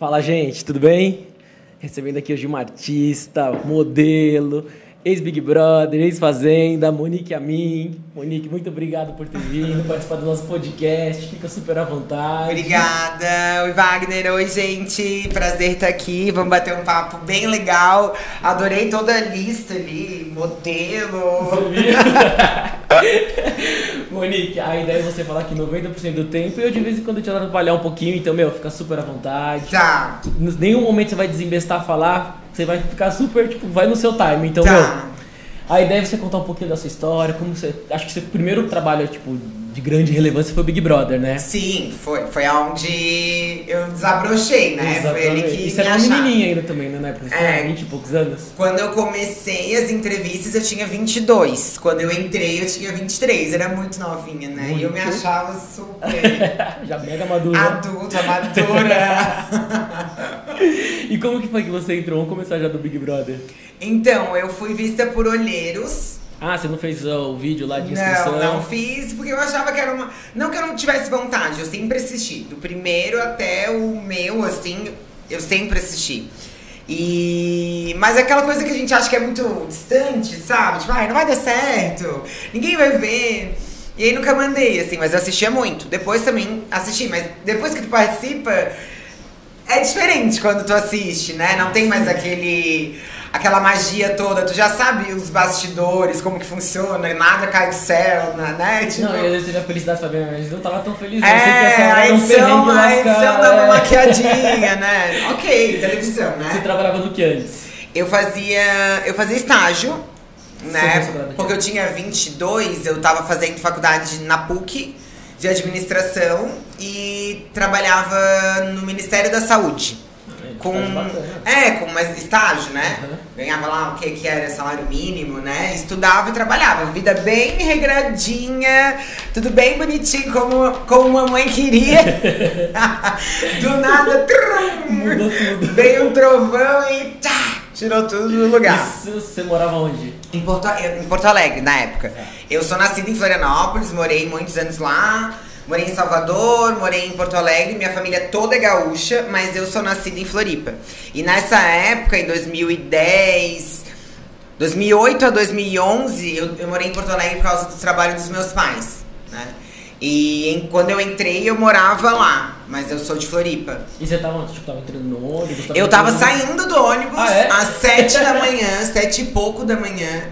Fala, gente, tudo bem? Recebendo aqui hoje uma artista, modelo, ex-Big Brother, ex-Fazenda, Monique Amin. Monique, muito obrigado por ter vindo participar do nosso podcast. Fica super à vontade. Obrigada. Oi, Wagner. Oi, gente. Prazer estar aqui. Vamos bater um papo bem legal. Adorei toda a lista ali, modelo. Monique, a ideia é você falar aqui 90% do tempo e eu de vez em quando te atrapalhar um pouquinho, então, meu, fica super à vontade. Tá. Em nenhum momento você vai desembestar a falar, você vai ficar super, tipo, vai no seu time. Então, Tá. meu, a ideia é você contar um pouquinho da sua história, como você. Acho que seu primeiro trabalho, tipo, de grande relevância foi o Big Brother, né? Sim, foi, foi onde eu desabrochei, né? Foi ele que E você me era uma achava. menininha ainda também, né? Na época, você É. tinha 20 e poucos anos. Quando eu comecei as entrevistas, eu tinha 22. Quando eu entrei, eu tinha 23. Era muito novinha, né? E eu me Muito. achava super Já mega madura. adulta, madura. E como que foi que você entrou? Vamos começar já do Big Brother. Então, eu fui vista por olheiros. Ah, você não fez ó, o vídeo lá de inscrição? Não, não fiz, porque eu achava que era uma. Não que eu não tivesse vontade, eu sempre assisti. Do primeiro até o meu, assim, eu sempre assisti. E. Mas é aquela coisa que a gente acha que é muito distante, sabe? Tipo, ai, não vai dar certo, ninguém vai ver. E aí nunca mandei, assim, mas eu assistia muito. Depois também assisti, mas depois que tu participa, é diferente quando tu assiste, né? Não tem mais aquele aquela magia toda. Tu já sabe os bastidores, como que funciona, nada cai do céu, né? Tipo, Não, e vezes teve a felicidade sabendo, mas não tava tão feliz. eu é, a era um perrengue edição, a edição lascado, dá uma é. maquiadinha, né? Ok, televisão, Você né? trabalhava no que antes? Eu fazia, eu fazia estágio, Você né? Porque eu tinha 22, eu tava fazendo faculdade na PUC de administração e trabalhava no Ministério da Saúde. Com, é, com mais estágio, né? Uhum. Ganhava lá o que, que era salário mínimo, né? Estudava e trabalhava. Vida bem regradinha, tudo bem bonitinho, como, como mamãe queria. Do nada, trum, Mudou tudo. veio um trovão e tchá, tirou tudo do lugar. Isso, você morava onde? Em Porto, em Porto Alegre, na época. Eu sou nascida em Florianópolis, morei muitos anos lá. Morei em Salvador, morei em Porto Alegre, minha família toda é gaúcha, mas eu sou nascida em Floripa. E nessa época, em 2010, 2008 a 2011, eu, eu morei em Porto Alegre por causa do trabalho dos meus pais, né? E em- quando eu entrei, eu morava lá, mas eu sou de Floripa. E você tava, tipo, tava entrando no ônibus? Eu tava entrando- saindo do ônibus Ah, é? às sete da manhã, sete e pouco da manhã.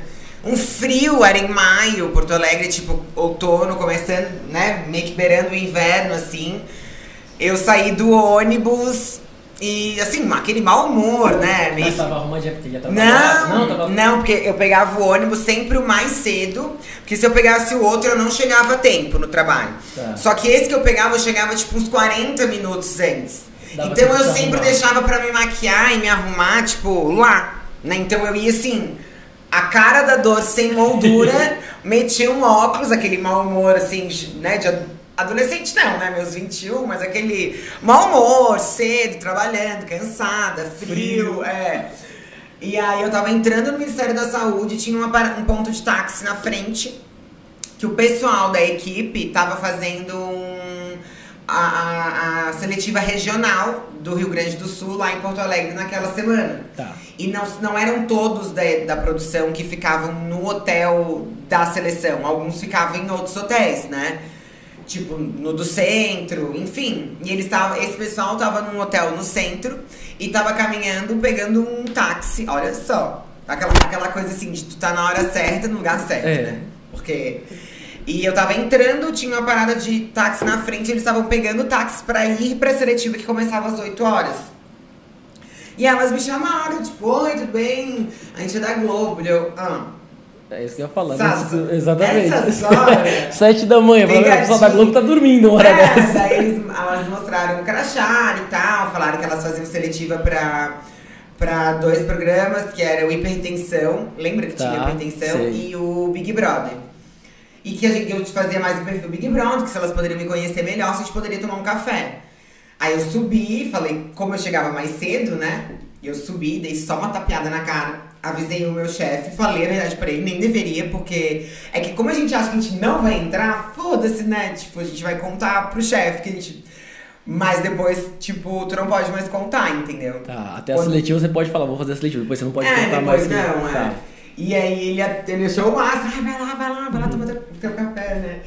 Um frio, era em maio, Porto Alegre, tipo, outono, começando, né, meio que beirando o inverno, assim. Eu saí do ônibus e, assim, aquele mau humor, né? meio tava arrumadinha porque ia trabalhar? não, tava... não, porque eu pegava o ônibus sempre o mais cedo, porque se eu pegasse o outro eu não chegava a tempo no trabalho. Tá. Só que esse que eu pegava, eu chegava tipo uns 40 minutos antes. Dava então eu sempre arrumar. deixava pra me maquiar e me arrumar, tipo, lá. Né? Então eu ia assim, a cara da dor sem moldura, metia um óculos, aquele mau humor assim, né, de ad- adolescente não, né, meus 21, mas aquele mau humor, cedo, trabalhando, cansada, frio, Frio. é. E aí eu tava entrando no Ministério da Saúde, tinha uma um ponto de táxi na frente, que o pessoal da equipe tava fazendo um, a, a- a seletiva regional do Rio Grande do Sul, lá em Porto Alegre, naquela semana. Tá. E não, não eram todos da, da produção que ficavam no hotel da seleção. Alguns ficavam em outros hotéis, né? Tipo, no do centro, enfim. E eles tavam, esse pessoal tava num hotel no centro e tava caminhando, pegando um táxi. Olha só. Aquela, aquela coisa assim, de tu tá na hora certa, no lugar certo, É. né? Porque. E eu tava entrando, tinha uma parada de táxi na frente, eles estavam pegando táxi pra ir pra seletiva que começava às 8 horas. E elas me chamaram, tipo, oi, tudo bem? A gente é da Globo. E eu, ah, É isso que eu ia falar. Isso- Exatamente. essas horas. Sete da manhã, o pessoal da. Globo tá dormindo uma hora é, dessa. daí eles, elas mostraram o crachá e tal, falaram que elas faziam seletiva pra, pra dois programas, que era o Hipertensão, lembra que tinha Tá, Hipertensão? sei. E o Big Brother. E que a gente, eu fazia mais o perfil Big Brother, que se elas poderiam me conhecer melhor, se a gente poderia tomar um café. Aí eu subi, falei, como eu chegava mais cedo, né? Eu subi, dei só uma tapeada na cara, avisei o meu chefe, falei a verdade pra ele, nem deveria, porque é que como a gente acha que a gente não vai entrar, foda-se, né? Tipo, a gente vai contar pro chefe que a gente. Mas depois, tipo, tu não pode mais contar, entendeu? Tá, até a Quando- seletiva você pode falar, vou fazer a seletiva, depois você não pode é, contar depois mais. que- não, é. Tá. E aí ele, ele achou o máximo, ai, vai lá, vai lá, vai lá tomar teu, teu café, né?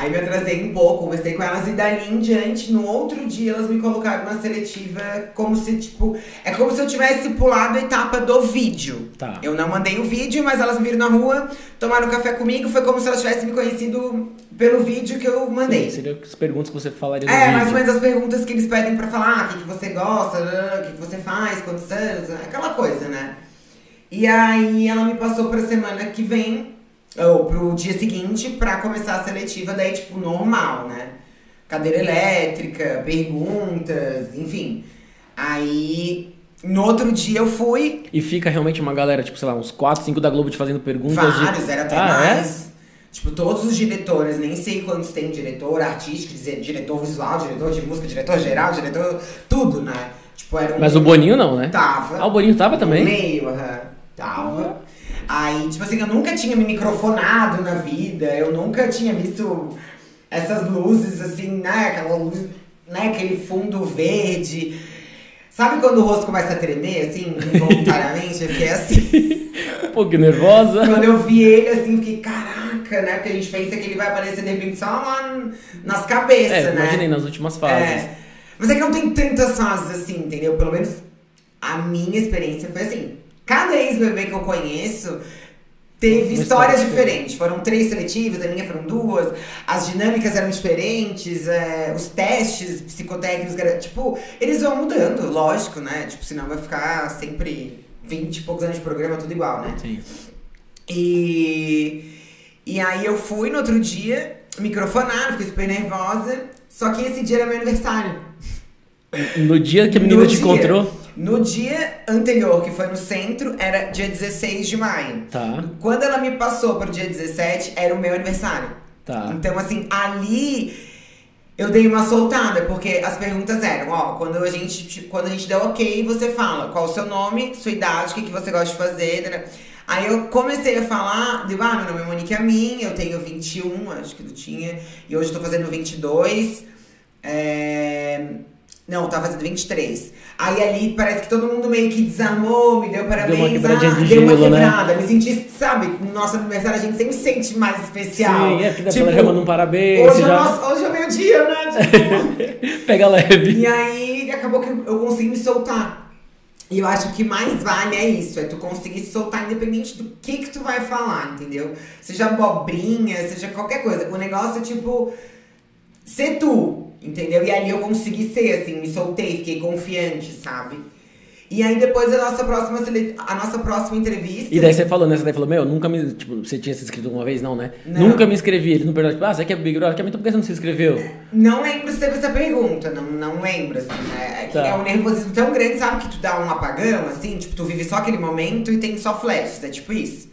Aí me atrasei um pouco, conversei com elas e dali em diante, no outro dia, elas me colocaram na seletiva como se, tipo, é como se eu tivesse pulado a etapa do vídeo. Tá. Eu não mandei o vídeo, mas elas me viram na rua, tomaram café comigo, foi como se elas tivessem me conhecido pelo vídeo que eu mandei. Sim, seriam as perguntas que você falaria no É, vídeo. mais ou menos as perguntas que eles pedem pra falar, ah, o que, que você gosta, ah, o que, que você faz, quantos anos, aquela coisa, né? E aí ela me passou pra semana que vem, ou pro dia seguinte, pra começar a seletiva, daí, tipo, normal, né? Cadeira elétrica, perguntas, enfim. Aí, no outro dia eu fui, E fica realmente uma galera, tipo, sei lá, uns 4, 5 da Globo te fazendo perguntas. de- vários, era até ah, mais. Tipo, todos os diretores, nem sei quantos tem diretor artístico, diretor visual, diretor de música, diretor geral, diretor. Tudo, né? Tipo, era um. É? Mas o Boninho não, né? Tava. Ah, o Boninho tava No também? meio, aham. Tava. Aí, tipo assim, eu nunca tinha me microfonado na vida, eu nunca tinha visto essas luzes, assim, né? Aquela luz, né? Aquele fundo verde. Sabe quando o rosto começa a tremer, assim, involuntariamente? Eu fiquei assim. Um pouco nervosa. Quando eu vi ele, assim, fiquei, caraca, né? Porque a gente pensa que ele vai aparecer de repente só lá nas cabeças, É, né? imaginei nas últimas fases. É. Mas é que não tem tantas fases assim, entendeu? Pelo menos a minha experiência foi assim. Cada ex-bebê que eu conheço teve Uma histórias história diferentes. Foram três seletivas, a minha foram duas. As dinâmicas eram diferentes, é, os testes psicotécnicos, tipo, eles vão mudando, lógico, né? Tipo, senão vai ficar sempre 20 e poucos anos de programa, tudo igual, né? Sim. E, e aí eu fui no outro dia, microfonaram, fiquei super nervosa. Só que esse dia era meu aniversário. No dia que a menina No te dia. encontrou. No dia anterior, que foi no centro, era dia 16 de maio. Tá, Quando ela me passou pro dia 17, era o meu aniversário. tá. Então, assim, ali eu dei uma soltada, porque as perguntas eram, ó, quando a gente, quando a gente der ok, você fala qual o seu nome, sua idade, o que, que você gosta de fazer. né? Aí eu comecei a falar, digo, ah, meu nome é Monique Amin, eu tenho 21, acho que eu tinha, e hoje eu tô fazendo 22. É... Não, tava fazendo 23. Aí ali parece que todo mundo meio que desarmou, me deu parabéns. uma quebradinha ah, de deu uma né? quebrada. Me senti, sabe, no nosso aniversário a gente sempre se sente mais especial. Sim, é porque Tipo, ela já um parabéns. Hoje, é já... nosso- hoje é meu dia, né? Tipo, Pega leve. e aí acabou que eu consegui me soltar. E eu acho que mais vale é isso, é tu conseguir se soltar independente do que que tu vai falar, entendeu? Seja abobrinha, seja qualquer coisa. O negócio é tipo ser tu, entendeu? E ali eu consegui ser, assim, me soltei, fiquei confiante, sabe? E aí depois a nossa próxima, sele- a nossa próxima entrevista. E daí você falou, né? Você daí falou, meu, nunca me. Tipo, você tinha se inscrito alguma vez? Não, né? Não. Nunca me inscrevi. Ele não perguntou, tipo, ah, você quer Big Brother? Quer, então por que você não se inscreveu? Não lembro se teve essa pergunta, não, não lembro, assim, né? É, Tá. é um nervosismo tão grande, sabe? Que tu dá um apagão, assim, tipo, tu vive só aquele momento e tem só flashes, é tipo isso.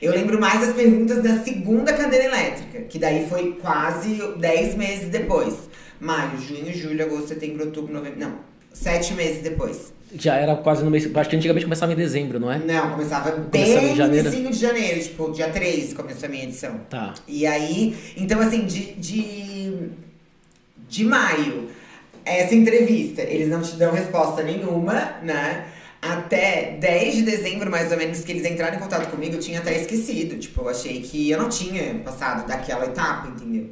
Eu lembro mais das perguntas da segunda cadeira elétrica, que daí foi quase 10 meses depois. Maio, junho, julho, agosto, setembro, outubro, novembro. Não, sete meses depois. Já era quase no mês. Acho que antigamente começava em dezembro, não é? Não, começava Começava bem no janeiro? início de janeiro, tipo, dia 3 começou a minha edição. Tá. E aí, então assim, de, de, de maio, essa entrevista, eles não te dão resposta nenhuma, né? Até 10 de dezembro, mais ou menos, que eles entraram em contato comigo, eu tinha até esquecido. Tipo, eu achei que eu não tinha passado daquela etapa, entendeu?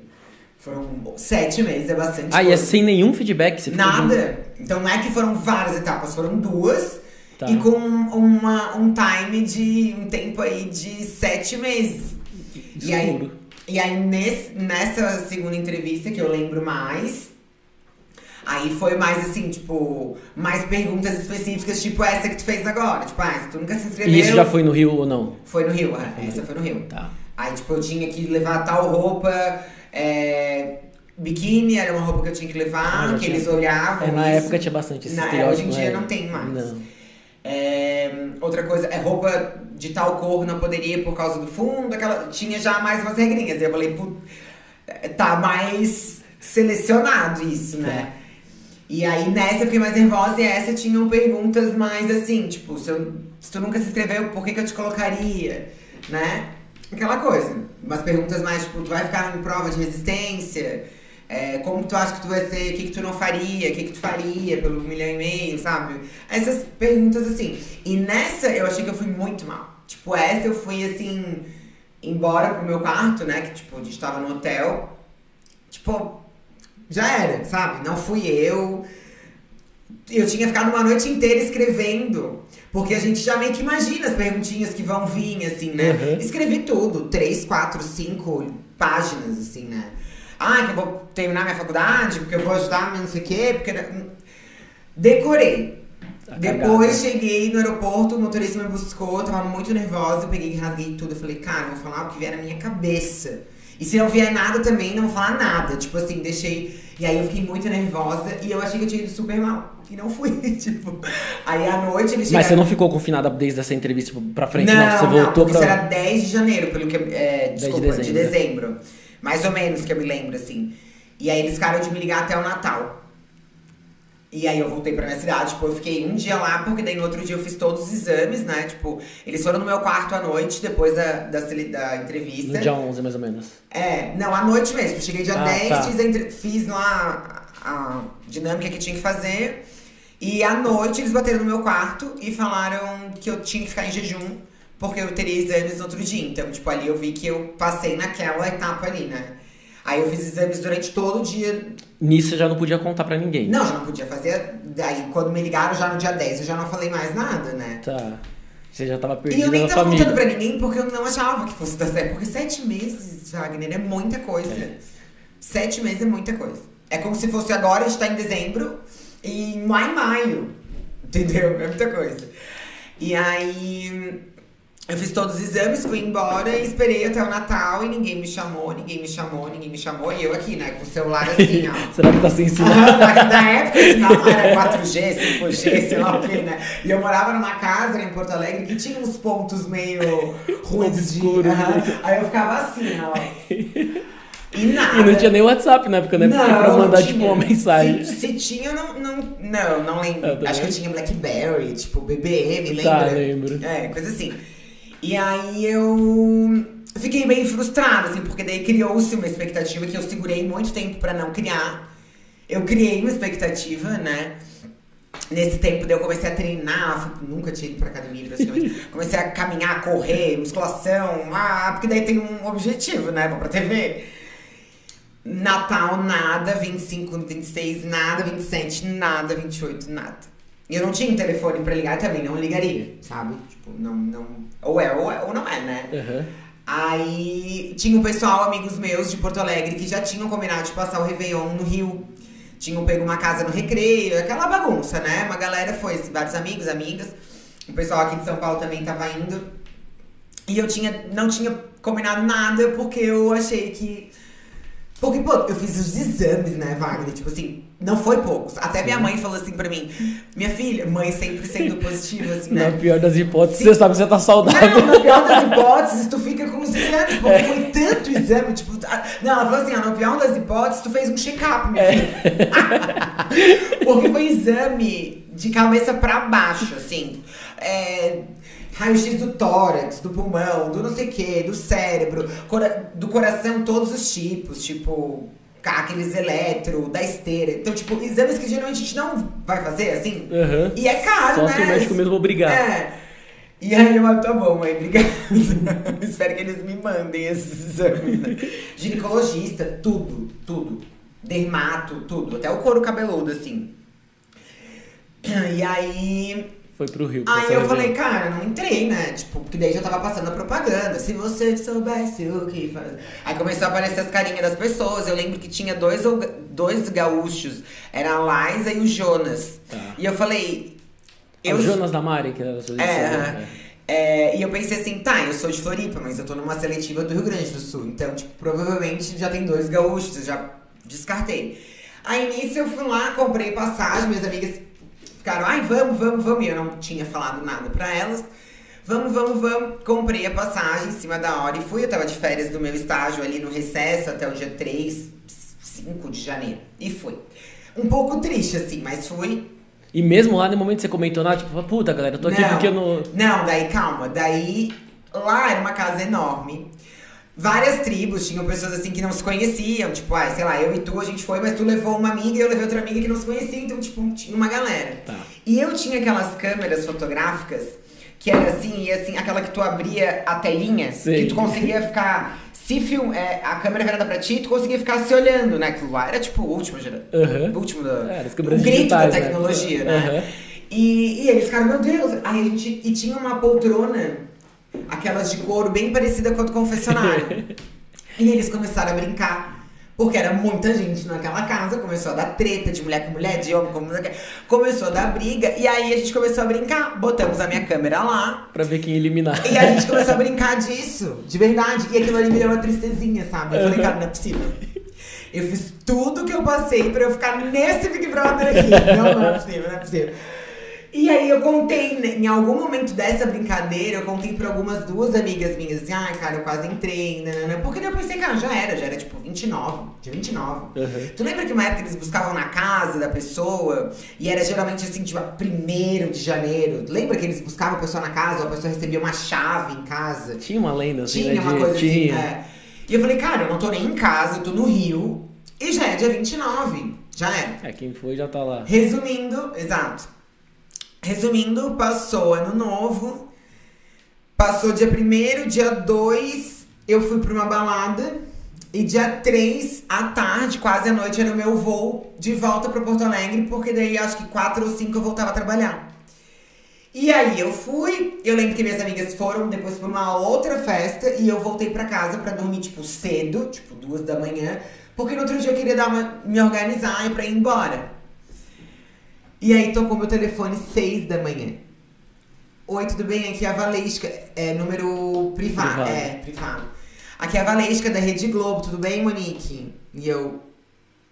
Foram sete meses, é bastante Ah, e é coisa. sem nenhum feedback? Você Nada. Então não é que foram várias etapas, foram duas. Tá. E com uma, um time de. um tempo aí de sete meses. de- E aí, e aí nesse, nessa segunda entrevista que eu lembro mais, aí foi mais assim, tipo, mais perguntas específicas, tipo essa que tu fez agora. Tipo, ah, tu nunca se inscreveu. E isso já foi no Rio ou não? Foi no Rio, é, essa foi no Rio. Tá. Aí, tipo, eu tinha que levar tal roupa. É, biquíni era uma roupa que eu tinha que levar, Ah, que tinha. eles olhavam. É, na isso. época tinha bastante esse Na- estereótipo. hoje em dia né? não tem mais. Não. É, outra coisa, é roupa de tal cor não poderia por causa do fundo. Aquela, tinha já mais umas regrinhas. Eu falei, "Put- tá mais selecionado isso, né? E aí nessa eu fiquei mais nervosa e essa tinham perguntas mais assim, tipo, se, eu- se tu nunca se inscreveu, por que, que eu te colocaria? Né? Aquela coisa. Umas perguntas mais, tipo, tu vai ficar em prova de resistência? É, como tu acha que tu vai ser, o que, que tu não faria, o que, que tu faria pelo milhão e meio, sabe? Essas perguntas assim. E nessa eu achei que eu fui muito mal. Tipo, essa eu fui assim, embora pro meu quarto, né? Que tipo, a gente tava no hotel. Tipo, já era, sabe? Não fui eu. Eu tinha ficado uma noite inteira escrevendo. Porque a gente já meio que imagina as perguntinhas que vão vir, assim, né? Uhum. Escrevi tudo, três, quatro, cinco páginas, assim, né? Ah, que eu vou terminar minha faculdade, porque eu vou ajudar, não sei o quê, porque. Decorei. Tá Depois cheguei no aeroporto, o motorista me buscou, eu tava muito nervosa, eu peguei e rasguei tudo. Eu falei, cara, eu vou falar o que vier na minha cabeça. E se não vier nada também, não vou falar nada. Tipo assim, deixei. E aí eu fiquei muito nervosa e eu achei que eu tinha ido super mal. E não fui, tipo. Aí à noite eles Mas você chegaram- não ficou confinada desde essa entrevista tipo, pra frente, não. não, Você não, voltou porque pra. isso era 10 de janeiro, pelo que eu- é, 10 de desculpa, de dezembro. dezembro. Mais ou menos que eu me lembro, assim. E aí eles ficaram de me ligar até o Natal. E aí eu voltei pra minha cidade, tipo, eu fiquei um dia lá, porque daí no outro dia eu fiz todos os exames, né? Tipo, eles foram no meu quarto à noite, depois da, da, da entrevista. No dia 11, mais ou menos. É, não, à noite mesmo. Cheguei dia Ah, 10, tá. fiz, entre- fiz lá a, a dinâmica que tinha que fazer. E à noite eles bateram no meu quarto e falaram que eu tinha que ficar em jejum, porque eu teria exames no outro dia. Então, tipo, ali eu vi que eu passei naquela etapa ali, né? Aí eu fiz exames durante todo o dia. Nisso você já não podia contar pra ninguém. Não, já não podia fazer. Daí, quando me ligaram já no dia 10, eu já não falei mais nada, né? Tá. Você já tava E perdida eu nem tava família. contando pra ninguém porque eu não achava que fosse dar certo. Porque sete meses, Wagner, é muita coisa. É. Sete meses é muita coisa. É como se fosse agora, a gente tá em dezembro e lá em maio. Entendeu? É muita coisa. E aí. Eu fiz todos os exames, fui embora e esperei até o Natal e ninguém me chamou, ninguém me chamou, ninguém me chamou. E eu aqui, né, com o celular assim, ó. Será que tá sem sinal? Na, época, esse sinal era 4G, 5G, sei lá o que, né? E eu morava numa casa em Porto Alegre que tinha uns pontos meio ruins de. Aham. né? Aí eu ficava assim, ó. E nada. E não tinha nem WhatsApp na época, né? Porque pra Não, mandar, não tipo, uma mensagem. Se, se tinha, eu não, não. Não, não lembro. Acho que eu tinha Blackberry, tipo BBM, lembra? Tá, lembro. É, coisa assim. E aí eu fiquei bem frustrada, assim, porque daí criou-se uma expectativa que eu segurei muito tempo pra não criar. Eu criei uma expectativa, né? Nesse tempo daí eu comecei a treinar, fui- nunca tinha ido pra academia praticamente. comecei a caminhar, correr, musculação, ah, porque daí tem um objetivo, né? Vou pra TV. Natal, nada, 25, 26, nada, 27, nada, 28, nada. E eu não tinha um telefone pra ligar também, não ligaria, sabe? Tipo, não, não. Ou é, ou, é, ou não é, né? Aham. Aí tinha um pessoal, amigos meus de Porto Alegre, que já tinham combinado de passar o Réveillon no Rio. Tinham pego uma casa no recreio, aquela bagunça, né? Uma galera foi, vários amigos, amigas. O pessoal aqui de São Paulo também tava indo. E eu tinha, não tinha combinado nada porque eu achei que. Porque, pô, eu fiz os exames, né, Wagner? Tipo assim, não foi poucos. Até minha mãe falou assim pra mim: Minha filha, mãe sempre sendo positiva, assim, né? Na pior das hipóteses, Sim. você sabe que você tá saudável. Não, na pior das hipóteses, tu fica com os exames, porque foi tanto exame, tipo. ah, Não, ela falou assim, ó, na pior das hipóteses, tu fez um check-up, minha filha. porque foi exame de cabeça pra baixo, assim. É, Raio-X do tórax, do pulmão, do não sei o que, do cérebro, do coração, todos os tipos, tipo. Aqueles eletro, da esteira. Então, tipo, exames que geralmente a gente não vai fazer, assim. Aham. E é caro, Só né? se o médico mesmo obrigar. É. E aí eu, tá bom, mãe, obrigada. Espero que eles me mandem esses exames. Né? Ginecologista, tudo, tudo. Dermato, tudo. Até o couro cabeludo, assim. E aí. Foi pro Rio. Aí eu falei, cara, não entrei, né? Tipo, porque daí já tava passando a propaganda. Se você soubesse o que fazer. Aí começou a aparecer as carinhas das pessoas. Eu lembro que tinha dois, dois gaúchos. Era a Liza e o Jonas. Tá. E eu falei. É o Jonas da Mari, que era a sua É, né? É, e eu pensei assim, tá, eu sou de Floripa, mas eu tô numa seletiva do Rio Grande do Sul. Então, tipo, provavelmente já tem dois gaúchos, eu já descartei. Aí nisso eu fui lá, comprei passagem, minhas amigas ficaram, ai, vamos, vamos, vamos. E eu não tinha falado nada pra elas. Vamos, vamos, vamos. Comprei a passagem em cima da hora e fui. Eu tava de férias do meu estágio ali no recesso até o dia 3, 5 de janeiro. E fui. Um pouco triste, assim, mas fui. E mesmo lá no momento que você comentou nada, tipo, puta galera, eu tô aqui Não. porque eu não. Não, daí calma. Daí lá era uma casa enorme. Várias tribos, tinham pessoas assim que não se conheciam, tipo, ah, sei lá, eu e tu a gente foi, mas tu levou uma amiga e eu levei outra amiga que não se conhecia, então, tipo, tinha uma galera. Tá. E eu tinha aquelas câmeras fotográficas que era assim, e assim, aquela que tu abria a telinha, Sei. que tu conseguia ficar. Se film, é, a câmera virada pra ti, tu conseguia ficar se olhando, né? Aquilo lá era tipo o último. Aham. O último da. É, o grito da digitais, né? tecnologia, né? Aham. E, e eles ficaram, meu Deus. Aí a gente. E tinha uma poltrona, aquelas de couro, bem parecida com a do confessionário. e eles começaram a brincar. Porque era muita gente naquela casa, começou a dar treta de mulher com mulher, de homem com mulher. Começou a dar briga, e aí a gente começou a brincar. Botamos a minha câmera lá, Pra ver quem eliminar. e a gente começou a brincar disso, de verdade. E aquilo ali me deu uma tristezinha, sabe? Eu falei, cara, não é possível. Eu fiz tudo que eu passei pra eu ficar nesse Big Brother aqui. Não, não é possível, não é possível. E aí eu contei, né, em algum momento dessa brincadeira, eu contei pra algumas duas amigas minhas, assim, ai, cara, eu quase entrei, né? Porque daí eu pensei, cara, já era, já era tipo 29, dia 29. Uhum. Tu lembra que uma época eles buscavam na casa da pessoa e era geralmente assim, tipo, primeiro de janeiro? Lembra que eles buscavam a pessoa na casa ou a pessoa recebia uma chave em casa? Tinha uma lenda assim, Tinha né? uma de- coisa tinha. assim. É. E eu falei, cara, eu não tô nem em casa, eu tô no Rio e já é dia 29. Já é. É, quem foi já tá lá. Resumindo, exato. Resumindo, passou ano novo. Passou dia 1 dia 2, eu fui pra uma balada. E dia 3, à tarde, quase à noite, era o meu voo de volta pra Porto Alegre, porque daí acho que 4 ou 5 eu voltava a trabalhar. E aí eu fui, eu lembro que minhas amigas foram depois pra uma outra festa e eu voltei pra casa pra dormir, tipo, cedo, tipo, duas da manhã, porque no outro dia eu queria dar uma, me organizar e pra ir embora. E aí tocou meu telefone seis da manhã. Oi, tudo bem? Aqui é a Valesca, é número privado. Privado. É, privado. Aqui é a Valesca da Rede Globo, tudo bem, Monique? E eu,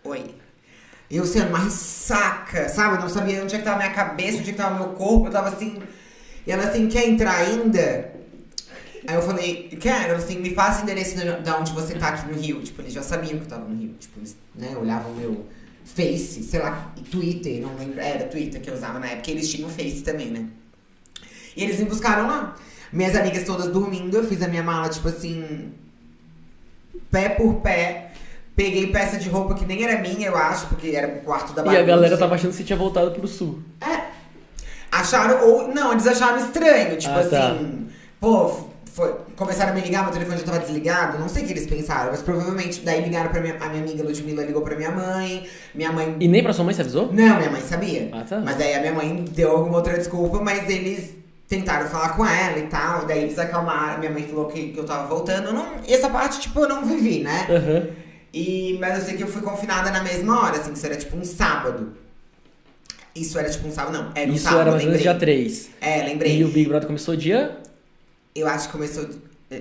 oi. E eu sendo uma ressaca, sabe? Eu não sabia onde é que tava a minha cabeça, onde é que tava meu corpo, eu tava assim. E ela assim, quer entrar ainda? Aí eu falei, quero, ela assim, me passa o endereço de de onde você tá aqui no Rio. Tipo, eles já sabiam que eu tava no Rio. Tipo, eles, né, olhavam o meu Face, sei lá, e Twitter, não lembro. Era Twitter que eu usava na época, eles tinham Face também, né? E eles me buscaram lá. Minhas amigas todas dormindo, eu fiz a minha mala, tipo assim, pé por pé. Peguei peça de roupa que nem era minha, eu acho, porque era o quarto da E bagunça. a galera tava achando que você tinha voltado pro sul. Acharam, ou não, eles acharam estranho, tipo Ah, tá. assim, pô, foi, começaram a me ligar, meu telefone já tava desligado, não sei o que eles pensaram, mas provavelmente daí ligaram pra minha, a minha amiga Ludmilla ligou pra minha mãe, minha mãe. E nem pra sua mãe você avisou? Não, minha mãe sabia. Ah, tá. Mas daí a minha mãe deu alguma outra desculpa, mas eles tentaram falar com ela e tal, daí eles acalmaram, minha mãe falou que, que eu tava voltando, eu não, essa parte, tipo, eu não vivi, né? Aham. E, mas eu sei que eu fui confinada na mesma hora, assim, que isso era tipo um sábado. Isso era tipo um sábado, não. Era um Isso sábado, era mais ou menos dia 3. É, lembrei. E o Big Brother começou dia. Eu acho que começou.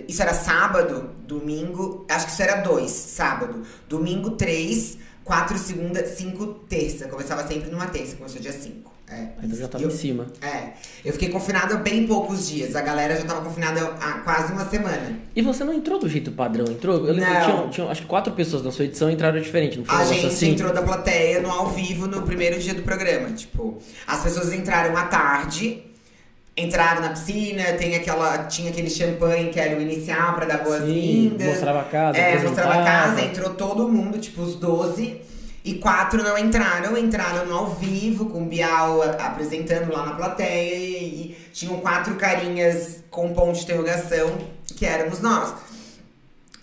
Isso era sábado, domingo. Acho que isso era dois, sábado. Domingo, três, quatro, segunda, cinco, terça. Começava sempre numa terça, começou dia cinco. É. Então já tava Eu- em cima. É. Eu fiquei confinada bem poucos dias. A galera já tava confinada há quase uma semana. E você não entrou do jeito padrão, entrou? Eu lembro que Não. tinha, tinha, acho que quatro pessoas na sua edição entraram diferente, não foi A gente assim? entrou da plateia no ao vivo no primeiro dia do programa. Tipo, as pessoas entraram à tarde, entraram na piscina, tem aquela, tinha aquele champanhe que era o inicial pra dar boas-vindas. mostrava a casa, É, mostrava a casa, entrou todo mundo, tipo, os 12. E quatro não entraram, entraram no ao vivo, com o Bial apresentando lá na plateia. E, e tinham quatro carinhas com ponto de interrogação, que éramos nós.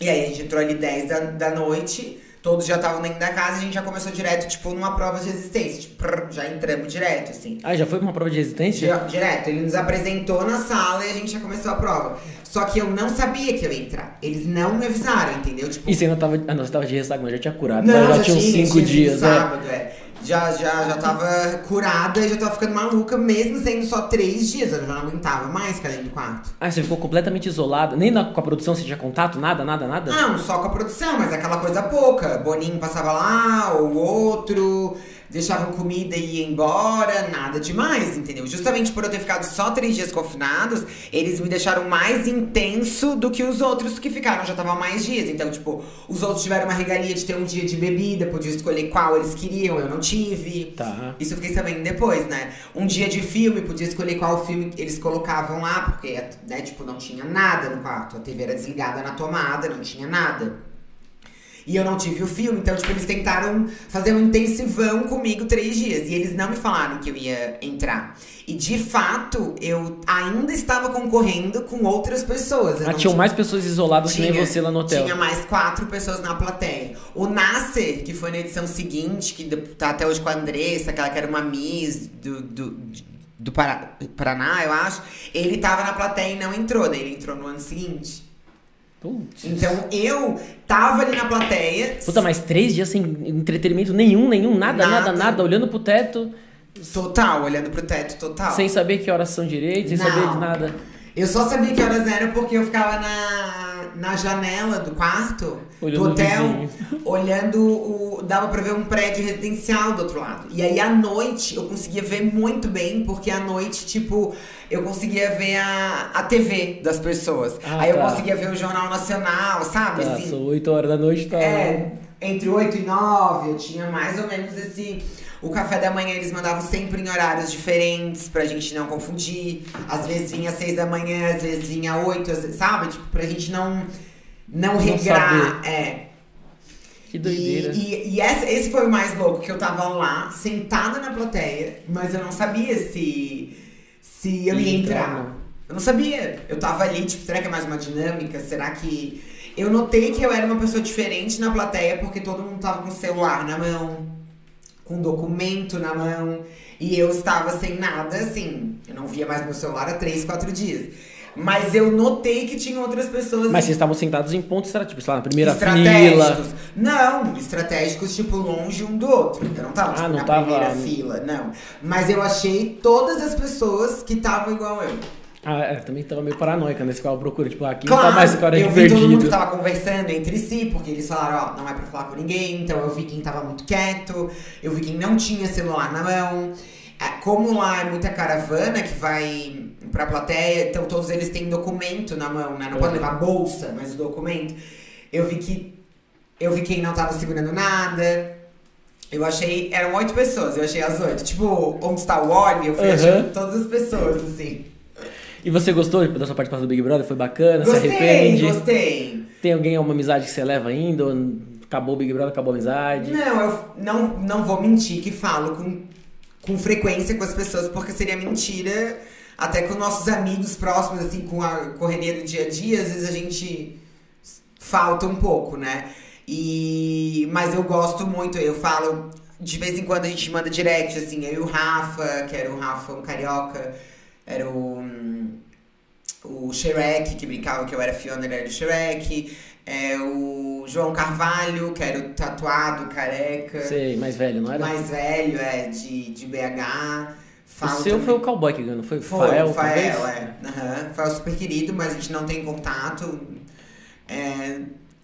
E aí a gente entrou ali 10 da, da noite, todos já estavam dentro da casa, a gente já começou direto, tipo, numa prova de resistência. Tipo, já entramos direto, assim. Ah, já foi pra uma prova de resistência? Di- Direto, ele nos apresentou na sala e a gente já começou a prova. Só que eu não sabia que eu ia entrar. Eles não me avisaram, entendeu? Tipo, E você ainda tava. Ah, não, você tava de ressaca, mas já tinha curado. não, mas já, já tinha uns dias, né? sábado, é. Já, já, já tava curada e já tava ficando maluca, mesmo sendo só três dias. Eu já não aguentava mais ficar dentro do quarto. Ah, você ficou completamente isolada. Nem na- com a produção você tinha contato? Nada, nada, nada? Não, só com a produção, mas aquela coisa pouca. Boninho passava lá, o outro. Deixavam comida e iam embora, nada demais, entendeu? Justamente por eu ter ficado só três dias confinados, eles me deixaram mais intenso do que os outros que ficaram, já estavam mais dias. Então, tipo, os outros tiveram uma regalia de ter um dia de bebida, podia escolher qual eles queriam, eu não tive. Tá. Isso eu fiquei sabendo depois, né? Um dia de filme, podia escolher qual filme eles colocavam lá, porque, né, tipo, não tinha nada no quarto. A TV era desligada na tomada, não tinha nada. E eu não tive o filme, então, tipo, eles tentaram fazer um intensivão comigo três dias. E eles não me falaram que eu ia entrar. E de fato, eu ainda estava concorrendo com outras pessoas. Eu Ah, tinham tinha- mais pessoas isoladas que nem tinha- você lá no hotel. Tinha mais quatro pessoas na plateia. O Nasser, que foi na edição seguinte, que tá até hoje com a Andressa, aquela que era uma Miss do, do, do Paraná, eu acho. Ele tava na plateia e não entrou, daí ele entrou no ano seguinte. Putz. Então eu tava ali na plateia. Puta, mas três dias sem entretenimento nenhum, nenhum, nada, nada, Nada. nada, olhando pro teto, Total, olhando pro teto, total. sem saber que horas são direito, sem Não. saber de nada. Eu só sabia que horas eram porque eu ficava na, na janela do quarto Olhando do hotel, olhando o. dava pra ver um prédio residencial do outro lado. E aí à noite eu conseguia ver muito bem, porque à noite, tipo, eu conseguia ver a, a TV das pessoas. Ah, aí eu tá. conseguia ver o Jornal Nacional, sabe? Tá, assim, são 8 horas da noite, tá. é, entre 8 e 9, eu tinha mais ou menos esse. O café da manhã eles mandavam sempre em horários diferentes pra gente não confundir. Às vezes vinha às 6 da manhã, às vezes vinha 8, às vezes, sabe? Tipo, pra gente não, não regrar. é. Que doideira. E, e, e essa- esse foi o mais louco, que eu tava lá, sentada na plateia, mas eu não sabia se, se eu ia entrar, não. Eu não sabia. Eu tava ali, tipo, será que é mais uma dinâmica? Será que. Eu notei que eu era uma pessoa diferente na plateia, porque todo mundo tava com o celular na mão, com documento na mão, e eu estava sem nada, assim. Eu não via mais meu celular há três, quatro dias. Mas eu notei que tinha outras pessoas Mas vocês estavam sentados em pontos estratégicos, lá, na primeira estratégicos. fila. Não, estratégicos, tipo, longe um do outro. Eu não tava Ah, tipo, não na tava- primeira fila, não. Mas eu achei todas as pessoas que estavam igual eu. Ah, é, também tava meio paranoica, né? Você ficava procurando, tipo, aqui Claro, tá mais cara de eu vi todo mundo que tava conversando entre si, porque eles falaram, ó, não é pra falar com ninguém, então eu vi quem tava muito quieto, eu vi quem não tinha celular na mão. É, Como lá é muita caravana que vai pra plateia, então todos eles têm documento na mão, né? Não pode levar bolsa, mas o documento. Eu vi que. Eu vi quem não tava segurando nada. Eu achei. Eram oito pessoas, eu achei as oito. Tipo, onde está o óleo, eu fui Aham. achando todas as pessoas, assim. E você gostou da sua participação do Big Brother? Foi bacana? se Gostei, arrepende? gostei. Tem alguém, uma amizade que você leva ainda? Ou acabou o Big Brother, acabou a amizade? Não, eu não, não vou mentir que falo com, com frequência com as pessoas, porque seria mentira. Até com nossos amigos próximos, assim, com a correria do dia a dia, às vezes a gente falta um pouco, né? E, mas eu gosto muito, eu falo, de vez em quando a gente manda direct, assim, eu e o Rafa, que era o Rafa, um carioca, era o, o Shrek, que brincava que eu era Fiona, ele era o Shrek, é, o João Carvalho, que era o tatuado, careca, Sei, mais velho, não era? mais velho, é, de, de BH. o Falo seu também- foi o cowboy que ganhou, foi? foi, Fael, o Fael, talvez? é. Aham. Fael super querido, mas a gente não tem contato. É,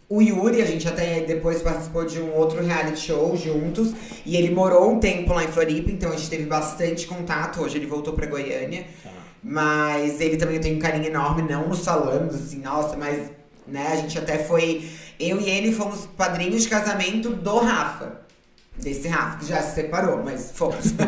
o Yuri, a gente até depois participou de um outro reality show juntos. E ele morou um tempo lá em Floripa, então a gente teve bastante contato. Hoje ele voltou pra Goiânia. Mas ele também tem um carinho enorme, não nos falamos, assim, nossa, mas, né, a gente até foi. Eu e ele fomos padrinhos de casamento do Rafa. Desse Rafa, que já se separou, mas fomos.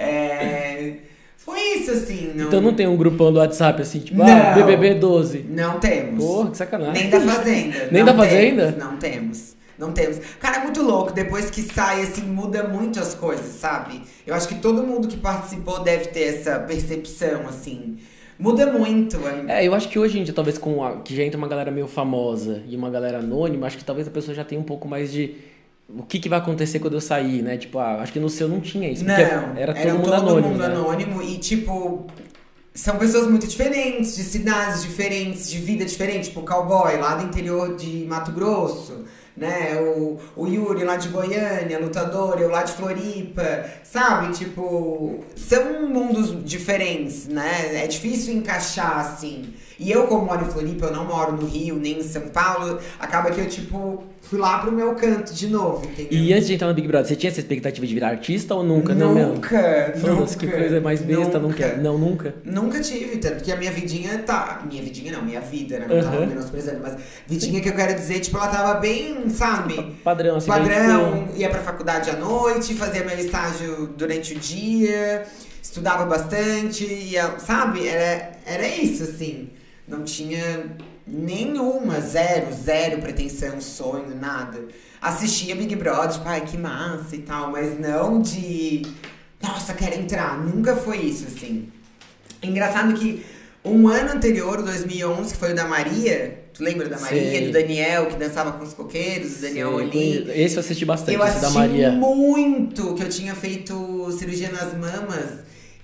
É, foi isso, assim. Não, Então não tem um grupão do WhatsApp assim, tipo, Não. ah, BBB 12. Não temos. Porra, que sacanagem. Nem da Fazenda. Nem Não da Fazenda? temos, Não temos. Não temos. Cara, é muito louco. Depois que sai, assim, muda muito as coisas, sabe? Eu acho que todo mundo que participou deve ter essa percepção, assim. Muda muito. É, eu acho que hoje em dia, talvez com a, que já entra uma galera meio famosa e uma galera anônima, acho que talvez a pessoa já tenha um pouco mais de o que, que vai acontecer quando eu sair, né? Tipo, ah, acho que no seu não tinha isso, Não, era todo era mundo todo anônimo. mundo né? anônimo e, tipo, são pessoas muito diferentes, de cidades diferentes, de vida diferente. Tipo, o cowboy lá do interior de Mato Grosso, né? O, o Yuri lá de Goiânia, lutador, eu lá de Floripa, sabe? Tipo, são mundos diferentes, né? É difícil encaixar assim. E eu, como moro em Floripa, eu não moro no Rio, nem em São Paulo, acaba que eu, tipo, fui lá pro meu canto de novo, entendeu? E antes de entrar no Big Brother, você tinha essa expectativa de virar artista ou nunca? não, mesmo? Nunca, Nossa, nunca. que coisa mais besta, nunca. nunca. Não, nunca. Nunca tive, tanto que a minha vidinha tá. Minha vidinha não, minha vida, né? Não tava Uhum. menosprezando, mas vidinha que eu quero dizer, tipo, ela tava bem, sabe? Padrão, assim. Padrão, ia pra faculdade à noite, fazia meu estágio durante o dia, estudava bastante, ia, sabe? Era, era isso, assim. Não tinha nenhuma, zero, zero pretensão, sonho, nada. Assistia Big Brother, tipo, ai, que massa e tal, mas não de. Nossa, quero entrar. Nunca foi isso, assim. Engraçado que um ano anterior, o 2011, que foi o da Maria, tu lembra da Maria, Sei. do Daniel, que dançava com os coqueiros, o Daniel Sei, Oli? Esse eu assisti bastante, Eu esse da assisti Maria. muito que eu tinha feito cirurgia nas mamas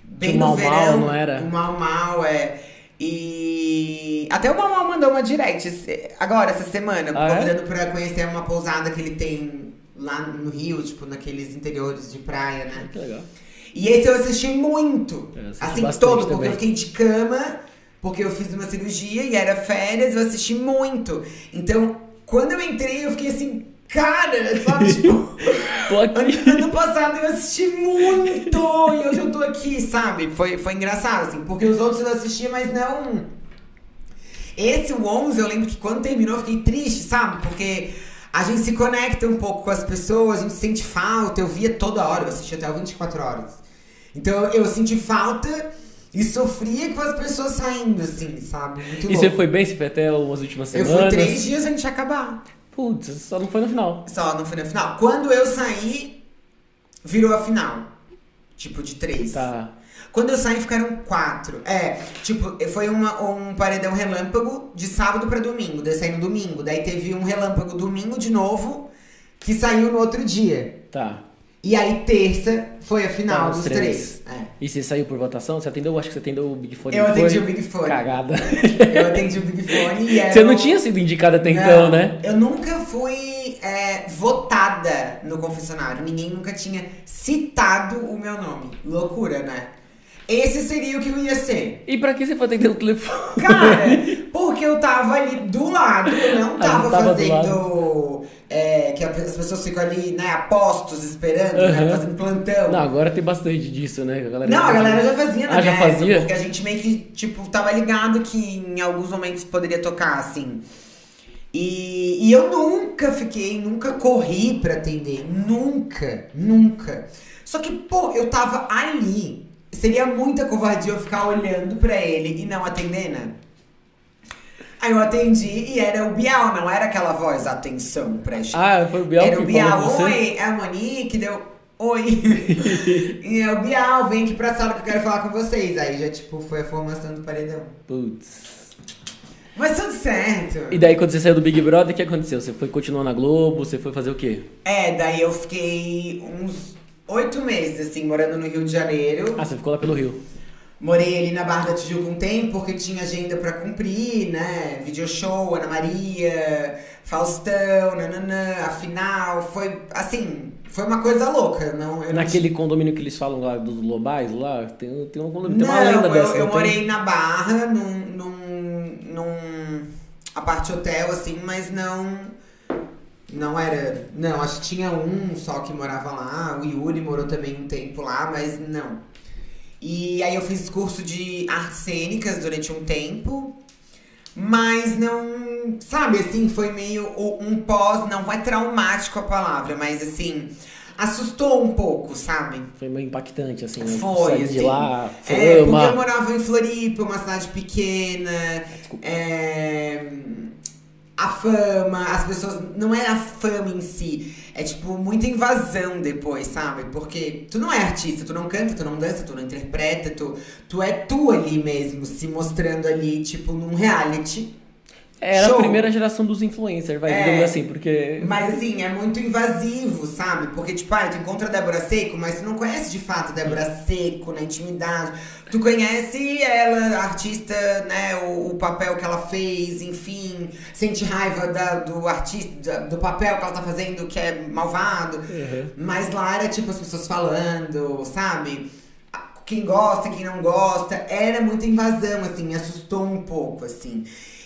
bem no Mau, verão. não era? O mal mal é. E até o Mal Mal mandou uma direct agora, essa semana, Ah, é? convidando pra conhecer uma pousada que ele tem lá no Rio, tipo, naqueles interiores de praia, né? Que legal. E esse eu assisti muito. Eu assisti assim, todo, porque eu fiquei de cama, porque eu fiz uma cirurgia e era férias, eu assisti muito. Então, quando eu entrei, eu fiquei assim, cara, sabe, tipo. Ano passado eu assisti muito e hoje eu tô aqui, sabe? Foi, foi engraçado, assim, porque os outros eu assistia, mas não. Esse, o 11, eu lembro que quando terminou eu fiquei triste, sabe? Porque a gente se conecta um pouco com as pessoas, a gente sente falta. Eu via toda hora, eu assistia até o 24 horas. Então eu senti falta e sofria com as pessoas saindo, assim, sabe? Muito E louco. você foi bem? Você foi até umas últimas Eu semanas? fui três dias antes de acabar. Putz, só não foi no final. Só não foi na final. Quando eu saí, virou a final. Tipo, de três. Tá. Quando eu saí, ficaram quatro. É, tipo, foi uma, um paredão relâmpago de sábado pra domingo. Daí eu saí no domingo. Daí teve um relâmpago domingo de novo, que saiu no outro dia. Tá. E aí, terça, foi a final os dos três. três. É. E você saiu por votação? Você atendeu? Acho que você atendeu o Big Fone. Eu atendi o Big Fone. Cagada. Eu atendi o Big Fone e era Você não tinha sido indicada até então, né? Eu nunca fui é, votada no confessionário. Ninguém nunca tinha citado o meu nome. Loucura, né? Esse seria o que eu ia ser. E pra que você foi atender o telefone? Cara, porque eu tava ali do lado, eu não Ah, tava, tava do fazendo. é, que as pessoas ficam ali, né, a postos esperando, né, Aham. fazendo plantão. Não, agora tem bastante disso, né? A galera Não, a galera já fazia na Ah, já minha época, fazia? Porque a gente meio que, tipo, tava ligado que em alguns momentos poderia tocar, assim. E, e eu nunca fiquei, nunca corri pra atender. Nunca, nunca. Só que, pô, eu tava ali. Seria muita covardia eu ficar olhando pra ele e não atender, né? Aí eu atendi e era o Bial, não era aquela voz, atenção, preste Ah, foi o Biel era que o Bial, oi, é a Monique, deu oi. e é o Bial, vem aqui pra sala que eu quero falar com vocês. Aí já, tipo, foi a formação do paredão. Putz. Mas tudo certo. E daí, quando você saiu do Big Brother, o que aconteceu? Você foi continuar na Globo? Você foi fazer o quê? É, daí eu fiquei uns oito meses, assim, morando no Rio de Janeiro. Ah, você ficou lá pelo Rio. Morei ali na Barra da Tijuca um tempo, porque tinha agenda pra cumprir, né? Video show, Ana Maria, Faustão, nananã, afinal, foi, assim, foi uma coisa louca. Não, eu não Naquele condomínio que eles falam lá dos Lobais, lá, tem, tem um condomínio, Não, tem uma lenda eu, dessa. eu não tem? morei na Barra, num, num, num aparte hotel, assim, mas não. Não era. Não, acho que tinha um só que morava lá. O Yuri morou também um tempo lá, mas não. E aí eu fiz curso de artes cênicas durante um tempo. Mas não. Sabe, assim, foi meio um pós. Não é traumático a palavra, mas assim. Assustou um pouco, sabe? Foi meio impactante, assim. né? Foi, assim. de lá, É, porque fama. eu morava em Floripa, uma cidade pequena. é, a fama, as pessoas. Não é a fama em si. É tipo muita invasão depois, sabe? Porque tu não é artista, tu não canta, tu não dança, tu não interpreta, tu, tu é tu ali mesmo, se mostrando ali, tipo, num reality. Era Show. a primeira geração dos influencers, vai, É. digamos assim, porque. Mas assim, é muito invasivo, sabe? Porque, tipo, ah, tu encontra a Débora Seco, mas tu não conhece de fato a Débora Seco na intimidade. Tu conhece ela, a artista, né? O, o papel que ela fez, enfim. Sente raiva da- do artista, do papel que ela tá fazendo, que é malvado. Uhum. Mas lá era tipo as pessoas falando, sabe? Quem gosta, quem não gosta. Era muita invasão, assim, me assustou um pouco, assim.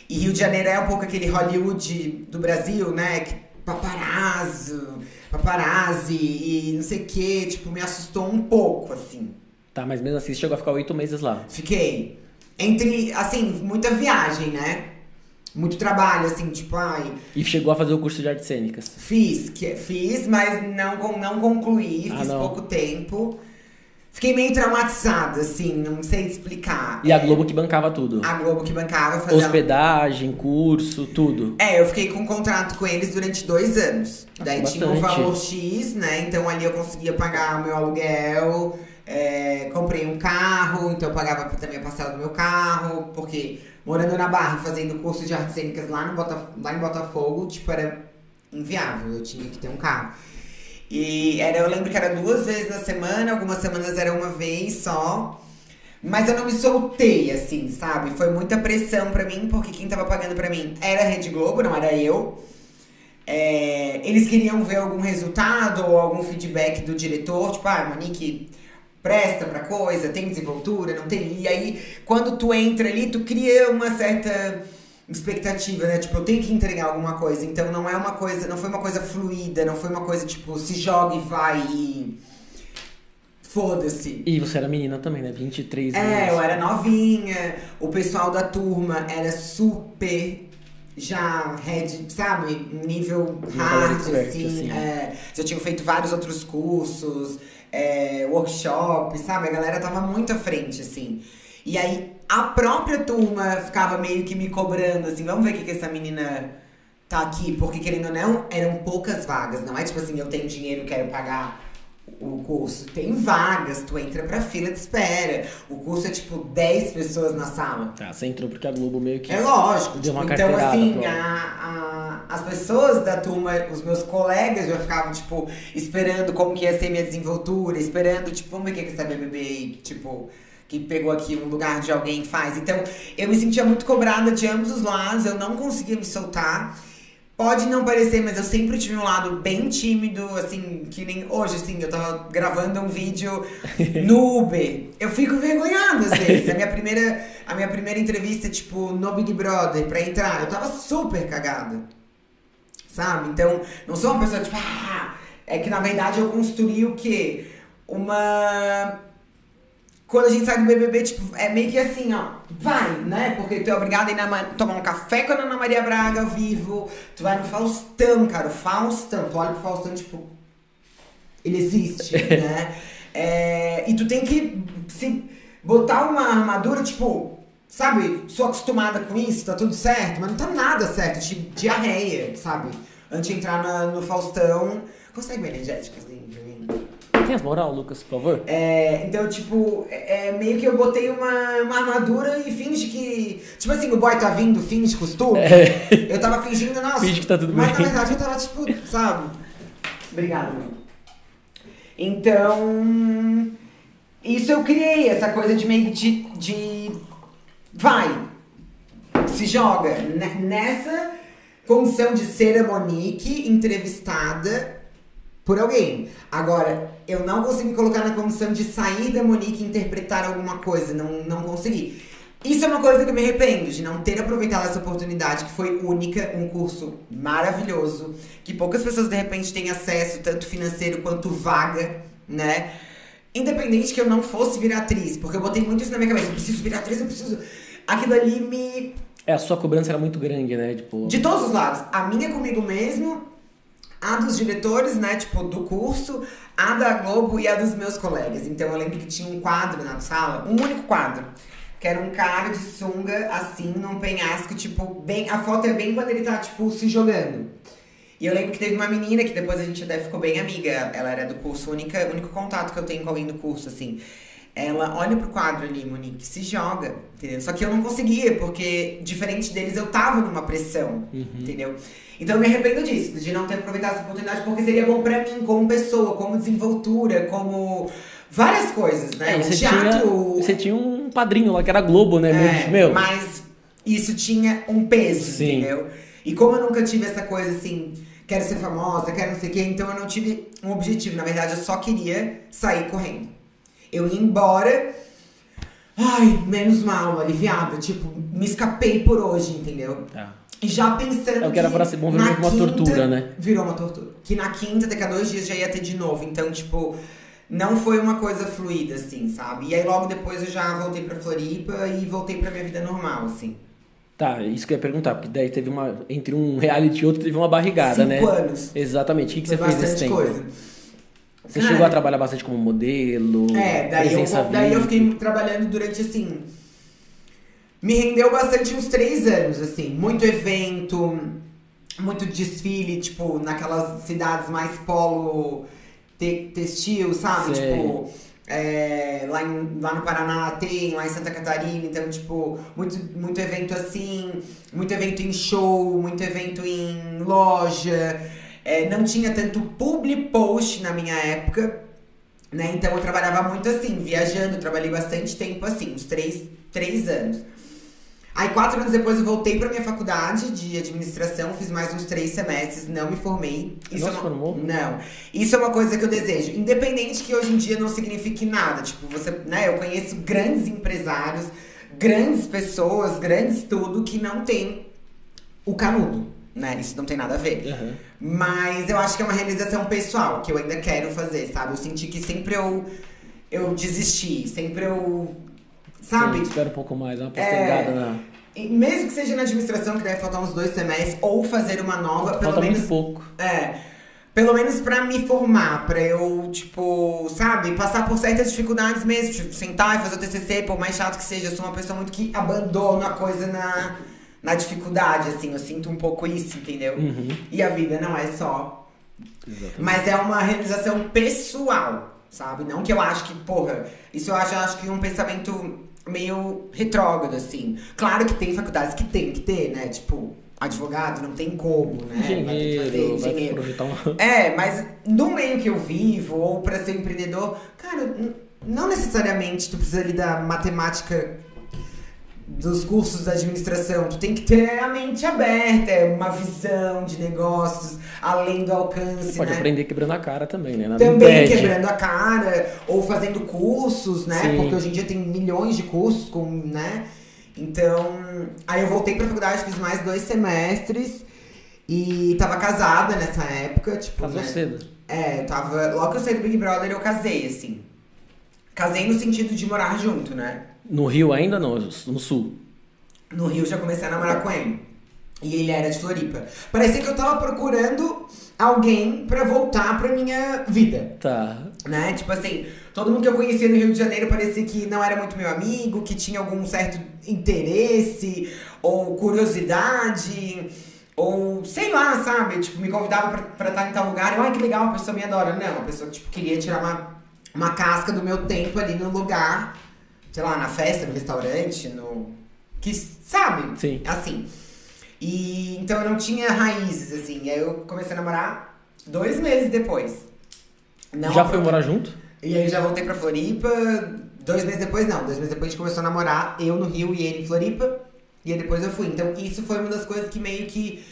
E Rio de Janeiro é um pouco aquele Hollywood do Brasil, né? Que paparazzo, paparazzi e não sei o que, tipo, me assustou um pouco, assim. Tá, mas mesmo assim você chegou a ficar oito meses lá. Fiquei. Entre, assim, muita viagem, né? Muito trabalho, assim, tipo, ai, E chegou a fazer o curso de artes cênicas. Fiz, que, fiz, mas não, não concluí, Ah, fiz não. pouco tempo. Fiquei meio traumatizada, assim, não sei explicar. E a Globo que bancava tudo. A Globo que bancava fazia. Hospedagem, curso, tudo. É, eu fiquei com um contrato com eles durante dois anos. Nossa, Daí tinha um bastante. valor X, né? Então ali eu conseguia pagar o meu aluguel. é, comprei um carro, então eu pagava também a parcela do meu carro, porque morando na Barra fazendo curso de artes cênicas lá, no Bota, lá em Botafogo, tipo, era inviável, eu tinha que ter um carro. E era, eu lembro que era duas vezes na semana, algumas semanas era uma vez só. Mas eu não me soltei, assim, sabe? Foi muita pressão pra mim, porque quem tava pagando pra mim era a Rede Globo, não era eu. É, eles queriam ver algum resultado ou algum feedback do diretor, tipo, ah, Monique presta pra coisa, tem desenvoltura, não tem. E aí, quando tu entra ali, tu cria uma certa expectativa, né? Tipo, eu tenho que entregar alguma coisa. Então não é uma coisa, não foi uma coisa fluida, não foi uma coisa tipo, se joga e vai e. Foda-se. E você era menina também, né? 23 É, anos. eu era novinha, o pessoal da turma era super já head, sabe? Nível hard, expert, assim. assim. É, já tinham feito vários outros cursos, é, workshop, sabe? A galera tava muito à frente, assim. E aí a própria turma ficava meio que me cobrando, assim, vamos ver o que, que essa menina tá aqui, porque querendo ou não, eram poucas vagas. Não é tipo assim, eu tenho dinheiro, quero pagar o curso. Tem vagas, tu entra pra fila de espera. O curso é tipo 10 pessoas na sala. Tá, você entrou porque a Globo meio que. É lógico. Deu tipo, uma então, assim, a- a- as pessoas da turma, os meus colegas já ficavam, tipo, esperando como que ia ser minha desenvoltura, esperando, tipo, vamos ver o que que essa BBB aí, tipo, que pegou aqui um lugar de alguém faz. Então, eu me sentia muito cobrada de ambos os lados, eu não conseguia me soltar. Pode não parecer, mas eu sempre tive um lado bem tímido, assim, que nem hoje, assim, eu tava gravando um vídeo no Uber. Eu fico envergonhada às vezes. A minha primeira, a minha primeira entrevista, tipo, no Big Brother, pra entrar, eu tava super cagada. Sabe? Então, não sou uma pessoa, tipo, ah, é que na verdade eu construí o quê? Uma quando a gente sai do BBB, tipo, é meio que assim, ó, vai, né? Porque tu é obrigado a ir na Ma- tomar um café com a Ana Maria Braga ao vivo, tu vai no Faustão, cara, o Faustão, tu olha pro Faustão, tipo, ele existe, né? É, e tu tem que se botar uma armadura, tipo, sabe, sou acostumada com isso, tá tudo certo, mas não tá nada certo, tipo, diarreia, sabe? Antes de entrar na- no Faustão, consegue uma energética, assim? Tem as moral, Lucas, por favor? É, então, tipo, é, é meio que eu botei uma, uma armadura e finge que. Tipo assim, o boy tá vindo, finge costume. Eu tava fingindo, nossa. Finge que tá tudo mas bem. na verdade eu tava, tipo, sabe? Obrigada, mãe. Então. Isso eu criei, essa coisa de meio de. de vai, se joga ne- nessa condição de ser a Monique entrevistada por alguém. Agora, eu não consigo me colocar na condição de sair da Monique e interpretar alguma coisa. Não, não consegui. Isso é uma coisa que eu me arrependo, de não ter aproveitado essa oportunidade, que foi única, um curso maravilhoso, que poucas pessoas de repente têm acesso, tanto financeiro quanto vaga, né? Independente que eu não fosse virar atriz, porque eu botei muito isso na minha cabeça, eu preciso virar atriz, eu preciso. Aquilo ali me É, a sua cobrança era muito grande, né? Tipo. de todos os lados. A minha comigo mesmo, a dos diretores, né? Tipo, do curso, a da Globo e a dos meus colegas. Então eu lembro que tinha um quadro na sala, um único quadro. Que era um cara de sunga, assim, num penhasco, tipo, bem. A foto é bem quando ele tá, tipo, se jogando. E eu lembro que teve uma menina que depois a gente até ficou bem amiga. Ela era do curso, única, único contato que eu tenho com alguém do curso, assim. Ela olha pro quadro ali, Monique, se joga, entendeu? Só que eu não conseguia, porque diferente deles eu tava numa pressão, Uhum. entendeu? Então eu me arrependo disso, de não ter aproveitado essa oportunidade, porque seria bom pra mim, como pessoa, como desenvoltura, como várias coisas, né? É, o teatro. tinha, você tinha um padrinho lá que era Globo, né? É, meu, Mas isso tinha um peso, Sim. entendeu? E como eu nunca tive essa coisa assim, quero ser famosa, quero não sei o quê, então eu não tive um objetivo. Na verdade, eu só queria sair correndo. Eu ia embora. Ai, menos mal, aliviada. Tipo, me escapei por hoje, entendeu? Tá. E já pensando. É o que era pra ser bom, virou uma tortura, né? Virou uma tortura. Que na quinta, daqui a dois dias já ia ter de novo. Então, tipo, não foi uma coisa fluida, assim, sabe? E aí logo depois eu já voltei pra Floripa e voltei pra minha vida normal, assim. Tá, isso que eu ia perguntar, porque daí teve uma. Entre um reality e outro teve uma barrigada, Cinco né? anos. Exatamente. O que, que você fez nesse tempo? coisa. Você chegou a trabalhar bastante como modelo? É, daí eu, daí eu fiquei trabalhando durante assim. Me rendeu bastante uns três anos, assim. Muito evento, muito desfile, tipo, naquelas cidades mais polo te- textil, sabe? Sei. Tipo. é, lá, em- lá no Paraná tem, lá em Santa Catarina, então, tipo, muito, muito evento assim, muito evento em show, muito evento em loja. É, não tinha tanto public post na minha época, né? Então eu trabalhava muito assim, viajando, trabalhei bastante tempo assim, uns três, três anos. Aí quatro anos depois eu voltei pra minha faculdade de administração, fiz mais uns três semestres, não me formei. Não se é uma- formou? Não. Isso é uma coisa que eu desejo. Independente que hoje em dia não signifique nada. Tipo, você, né? Eu conheço grandes empresários, grandes pessoas, grandes tudo que não tem o canudo, né? Isso não tem nada a ver. Aham. Mas eu acho que é uma realização pessoal que eu ainda quero fazer, sabe? Eu senti que sempre eu, eu desisti, sempre eu. Sabe? Espera um pouco mais, uma É. postergada na. E mesmo que seja na administração, que deve faltar uns dois semestres, ou fazer uma nova, pelo Falta menos. muito pouco. É. Pelo menos pra me formar, pra eu, tipo, sabe, passar por certas dificuldades mesmo. Tipo, sentar e fazer o TCC, por mais chato que seja. Eu sou uma pessoa muito que abandona a coisa na, na dificuldade, assim. Eu sinto um pouco isso, entendeu? Uhum. E a vida não é só Exatamente. mas é uma realização pessoal, sabe? Não que eu acho que, porra, isso eu acho, eu acho que um pensamento meio retrógrado, assim. Claro que tem faculdades que tem que ter, né? Tipo, advogado não tem como, né? Vai ter que fazer, uma. É, mas no meio que eu vivo, ou pra ser empreendedor, cara, não necessariamente tu precisa ali da matemática dos cursos da administração. Tu tem que ter a mente aberta, é uma visão de negócios além do alcance, Pode né? aprender quebrando a cara também, né? Nada Também quebrando a cara, ou fazendo cursos, né? Sim. Porque hoje em dia tem milhões de cursos, com, né? Então, aí eu voltei pra faculdade, fiz mais dois semestres e tava casada nessa época, tipo, Casou né? cedo. É, eu tava. Logo que eu saí do Big Brother, eu casei, assim. Casei no sentido de morar junto, né? No Rio ainda não, no Sul. No Rio já comecei a namorar com ele. E ele era de Floripa. Parecia que eu tava procurando alguém pra voltar pra minha vida. Tá. Né? Tipo assim, todo mundo que eu conhecia no Rio de Janeiro parecia que não era muito meu amigo, que tinha algum certo interesse ou curiosidade. Ou sei lá, sabe? Tipo, me convidava pra, pra estar em tal lugar. Eu, ai, que legal, a pessoa me adora. Não, a pessoa tipo, queria tirar uma, uma casca do meu tempo ali no lugar. Sei lá, na festa, no restaurante, no. Que, sabe? Sim. Assim. E então eu não tinha raízes, assim. E aí eu comecei a namorar dois meses depois. Não Já foi morar junto? e aí já voltei pra Floripa. Dois meses depois, não. Dois meses depois a gente começou a namorar. Eu no Rio e ele em Floripa. E aí depois eu fui. Então isso foi uma das coisas que meio que.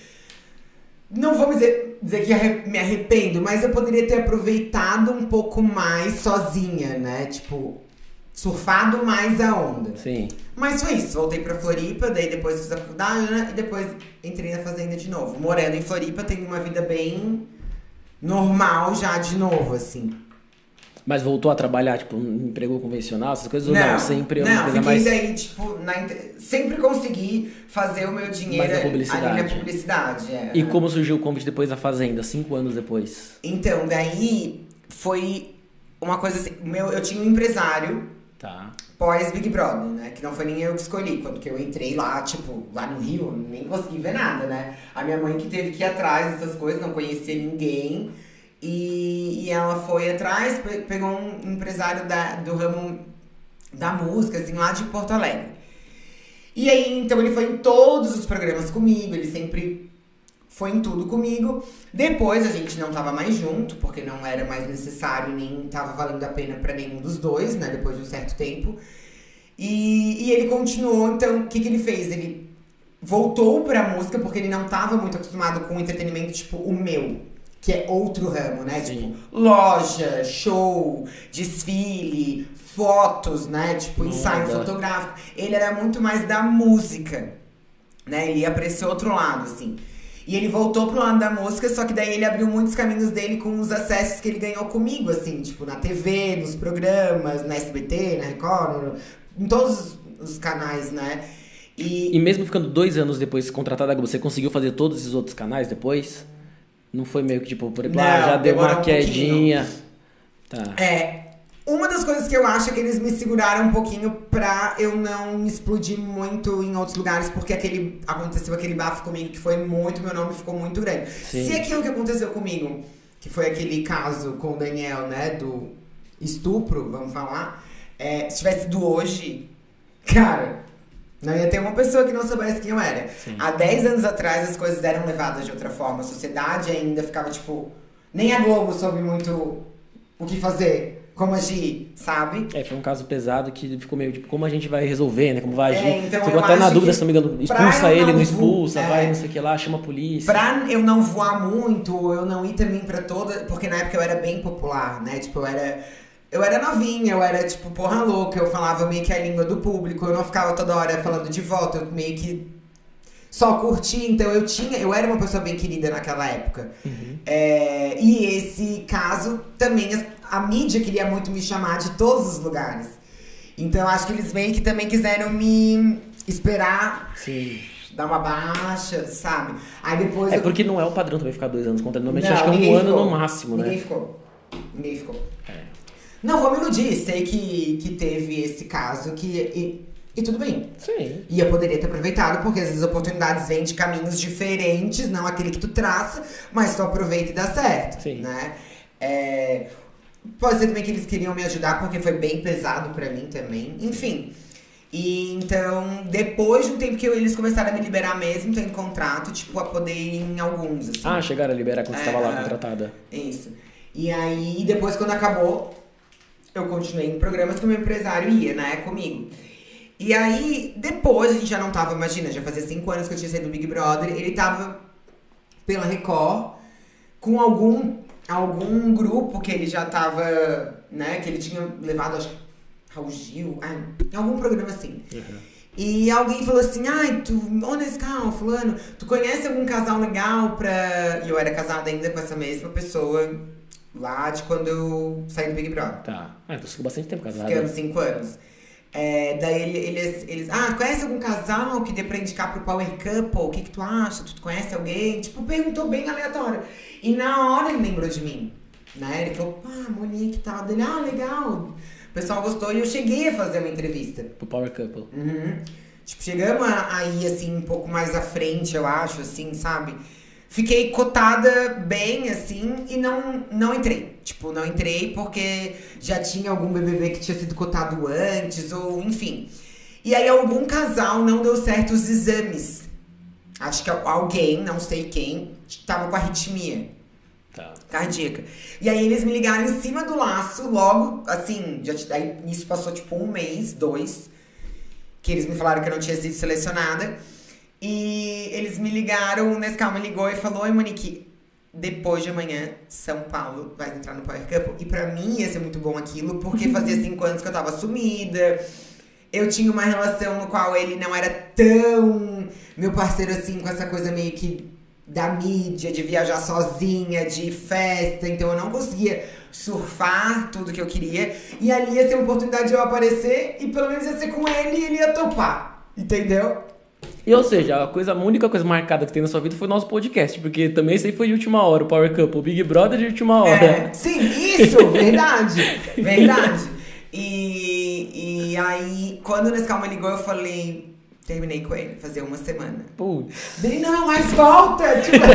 Não vou dizer, dizer que me arrependo, mas eu poderia ter aproveitado um pouco mais sozinha, né? Tipo, surfado mais a onda. Sim. Mas foi isso, voltei pra Floripa, daí depois fiz a faculdade, né? E depois entrei na fazenda de novo. Morando em Floripa, tenho uma vida bem normal já de novo, assim. Mas voltou a trabalhar, tipo, um emprego convencional, essas coisas? ou não? Sempre é uma não, coisa fiquei mais. daí, tipo, na sempre consegui fazer o meu dinheiro Mais na publicidade. ali na publicidade. é. E como surgiu o convite depois da Fazenda, cinco anos depois? Então, daí foi uma coisa assim, meu, eu tinha um empresário Tá. pós Big Brother, né? Que não foi nem eu que escolhi. Quando que eu entrei lá, tipo, lá no Rio, nem consegui ver nada, né? A minha mãe que teve que ir atrás dessas coisas, não conhecia ninguém. E, e ela foi atrás, pe- pegou um empresário da, do ramo da música, assim, lá de Porto Alegre. E aí, então, ele foi em todos os programas comigo, ele sempre foi em tudo comigo. Depois a gente não tava mais junto, porque não era mais necessário, nem tava valendo a pena para nenhum dos dois, né? Depois de um certo tempo. E, e ele continuou, então, o que, que ele fez? Ele voltou pra música, porque ele não tava muito acostumado com entretenimento, tipo, o meu. Que é outro ramo, né? Sim. Tipo, loja, show, desfile, fotos, né? Tipo, ensaio fotográfico. Ele era muito mais da música, né? Ele ia pra esse outro lado, assim. E ele voltou pro lado da música, só que daí ele abriu muitos caminhos dele com os acessos que ele ganhou comigo, assim, tipo, na TV, nos programas, na SBT, na Record, em todos os canais, né? E, E mesmo ficando dois anos depois contratada, você conseguiu fazer todos esses outros canais depois? Não foi meio que tipo, por exemplo, ah, já deu uma um pouquinho. quedinha. Tá. É, uma das coisas que eu acho é que eles me seguraram um pouquinho pra eu não explodir muito em outros lugares, porque aquele aconteceu aquele bafo comigo que foi muito, meu nome ficou muito grande. Sim. Se aquilo que aconteceu comigo, que foi aquele caso com o Daniel, né, do estupro, vamos falar, é, se tivesse sido hoje, cara, não ia ter uma pessoa que não soubesse quem eu era. Sim. Há 10 anos atrás as coisas eram levadas de outra forma, a sociedade ainda ficava tipo. Nem a Globo soube muito o que fazer, como agir, sabe? É, foi um caso pesado que ficou meio tipo, como a gente vai resolver, né? Como vai agir? É, então Ficou até na dúvida, se não me engano, expulsa ele, não não expulsa, é. vai não sei o que lá, chama a polícia. Pra eu não voar muito, eu não ir também pra toda. Porque na época eu era bem popular, né? Tipo, eu era. Eu era novinha, eu era tipo porra louca, eu falava meio que a língua do público, eu não ficava toda hora falando de volta, eu meio que só curtia, então eu tinha, eu era uma pessoa bem querida naquela época. Uhum. É, e esse caso também a mídia queria muito me chamar de todos os lugares. Então acho que eles meio que também quiseram me esperar Sim. dar uma baixa, sabe? Aí depois É eu- porque não é o padrão também ficar dois anos contra. Normalmente Não, acho que é um ninguém ano ficou. no máximo, Ninguém né? ficou. Ninguém ficou. É. Não vou me iludir, sei que, que teve esse caso que. E, e tudo bem. Sim. E eu poderia ter aproveitado, porque às vezes oportunidades vêm de caminhos diferentes, não aquele que tu traça, mas tu aproveita e dá certo. Sim. Né? É, pode ser também que eles queriam me ajudar, porque foi bem pesado pra mim também. Enfim. E então, depois de um tempo que eu- eles começaram a me liberar mesmo, tem contrato, tipo, a poder ir em alguns. Assim. Ah, chegaram a liberar quando você É, estava lá é. contratada. Isso. E aí, depois, quando acabou, eu continuei em programas que o meu empresário ia, né, comigo. E aí, depois, a gente já não tava, imagina, já fazia cinco anos que eu tinha saído do Big Brother, ele tava pela Record com algum, algum grupo que ele já tava, né, que ele tinha levado, acho que Raul Gil, ah, em algum programa assim. E alguém falou assim, ai, tu, ô Nescau, fulano, tu conhece algum casal legal pra... E eu era casada ainda com essa mesma pessoa lá de quando eu saí do Big Brother. Tá. Ah, então ficou bastante tempo casada. Ficamos cinco anos. É, daí ele- eles, eles, ah, conhece algum casal que dê pra indicar pro Power Couple? O que que tu acha? Tu conhece alguém? Tipo, perguntou bem aleatório. E na hora ele lembrou de mim, né? Ele falou, ah, Monique e tal. Dele, ah, legal. O pessoal gostou e eu cheguei a fazer uma entrevista. Pro Power Couple. Uhum. Tipo, chegamos a, a ir, assim, um pouco mais à frente, eu acho, assim, sabe? Fiquei cotada bem, assim, e não, não entrei. Tipo, não entrei porque já tinha algum BBB que tinha sido cotado antes, ou enfim. E aí algum casal não deu certo os exames. Acho que alguém, não sei quem, tava com arritmia Tá. cardíaca. E aí eles me ligaram em cima do laço, logo, assim, já, aí isso passou tipo um mês, dois, que eles me falaram que eu não tinha sido selecionada. E eles me ligaram, o Nescau me ligou e falou, oi Monique, depois de amanhã, São Paulo vai entrar no Power Couple. E pra mim ia ser muito bom aquilo, porque fazia cinco anos que eu tava sumida. Eu tinha uma relação no qual ele não era tão meu parceiro assim, com essa coisa meio que da mídia, de viajar sozinha, de festa. Então eu não conseguia surfar tudo que eu queria. E ali ia ser uma oportunidade de eu aparecer e pelo menos ia ser com ele e ele ia topar. Entendeu? E ou seja, a, coisa, a única coisa marcada que tem na sua vida foi o nosso podcast, porque também isso aí foi de última hora, o Power Couple, o Big Brother de última hora. É, sim, isso, verdade. verdade. E, e aí, quando o Nescau me ligou, eu falei. Terminei com ele, fazia uma semana. Putz. Dele, não, mas volta! Tipo,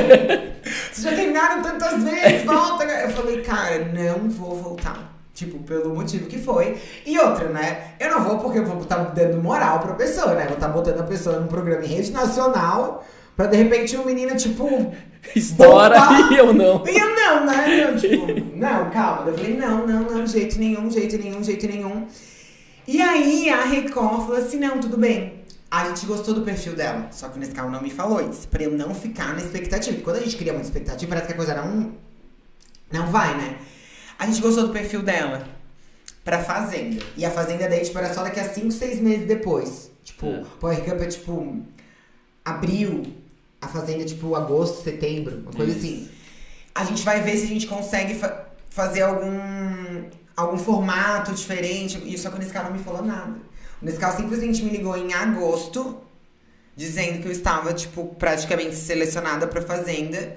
vocês já terminaram tantas vezes, volta! Eu falei, cara, não vou voltar. Tipo, pelo motivo que foi. E outra, né? Eu não vou porque eu vou estar dando moral pra pessoa, né? Vou estar botando a pessoa num programa em rede nacional pra de repente um menino, tipo. Estoura e eu não. E eu não, né? Eu, tipo, não, calma. Eu falei, não, não, não, jeito nenhum, jeito nenhum, jeito nenhum. E aí a Record falou assim: não, tudo bem. A gente gostou do perfil dela. Só que o Nescau não me falou isso. Pra eu não ficar na expectativa. Porque quando a gente cria muita expectativa, parece que a coisa não. Não vai, né? A gente gostou do perfil dela pra Fazenda. E a Fazenda daí, tipo, era só daqui a 5, 6 meses depois. Tipo, É. Power Cup é tipo. Abril. A Fazenda tipo agosto, setembro. Uma coisa Isso. assim. A gente vai ver se a gente consegue fa- fazer algum. algum formato diferente. E só que o Nescau não me falou nada. O Nescau simplesmente me ligou em agosto, dizendo que eu estava, tipo, praticamente selecionada pra Fazenda.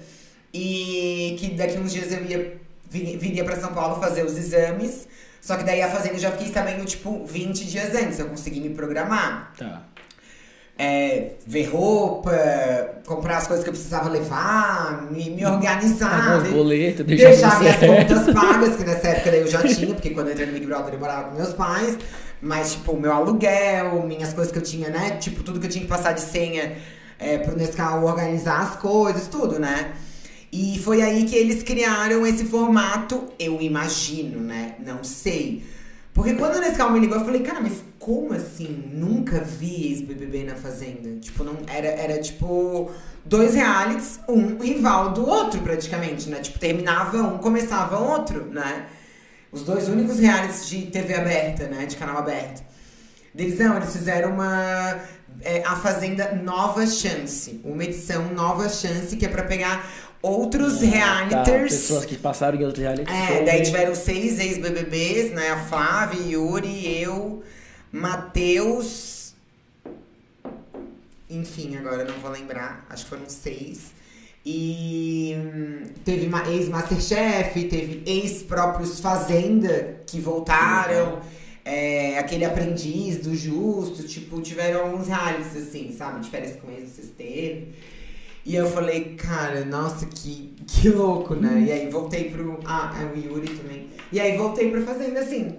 E que daqui uns dias eu ia viria pra São Paulo fazer os exames. Só que daí a Fazenda eu já fiquei sabendo, tipo, 20 dias antes. Eu consegui me programar. Tá. É, ver roupa, comprar as coisas que eu precisava levar, me, me organizar. Pagar os de- boletos, deixar, deixar minhas certo. contas pagas, que nessa época daí eu já tinha, porque quando eu entrei no Big Brother eu morava com meus pais. Mas, tipo, meu aluguel, minhas coisas que eu tinha, né? Tipo, tudo que eu tinha que passar de senha é, pro Nescau organizar as coisas, tudo, né? E foi aí que eles criaram esse formato, eu imagino, né? Não sei. Porque quando o Nescau me ligou, eu falei, cara, mas como assim? Nunca vi ex-BBB na Fazenda. Tipo, não, era, era tipo dois realities, um rival do outro, praticamente, né? Tipo, terminava um, começava outro, né? Os dois únicos realities de TV aberta, né? De canal aberto. Eles não, eles fizeram uma. é, a Fazenda Nova Chance. Uma edição Nova Chance, que é pra pegar outros Tá, realiters. pessoas que passaram em outro reality É, daí tiveram seis ex-BBBs, né? A Flávia, Yuri, eu, Matheus. Enfim, agora não vou lembrar. Acho que foram seis. E hum, teve ma- ex-Masterchef, teve ex-próprios Fazenda que voltaram. É, aquele aprendiz do Justo, tipo, tiveram alguns realities assim, sabe? De férias com ex, vocês teve. E eu falei, cara, nossa, que, que louco, né? E aí voltei pro. Ah, é o Yuri também. E aí voltei pra Fazenda assim.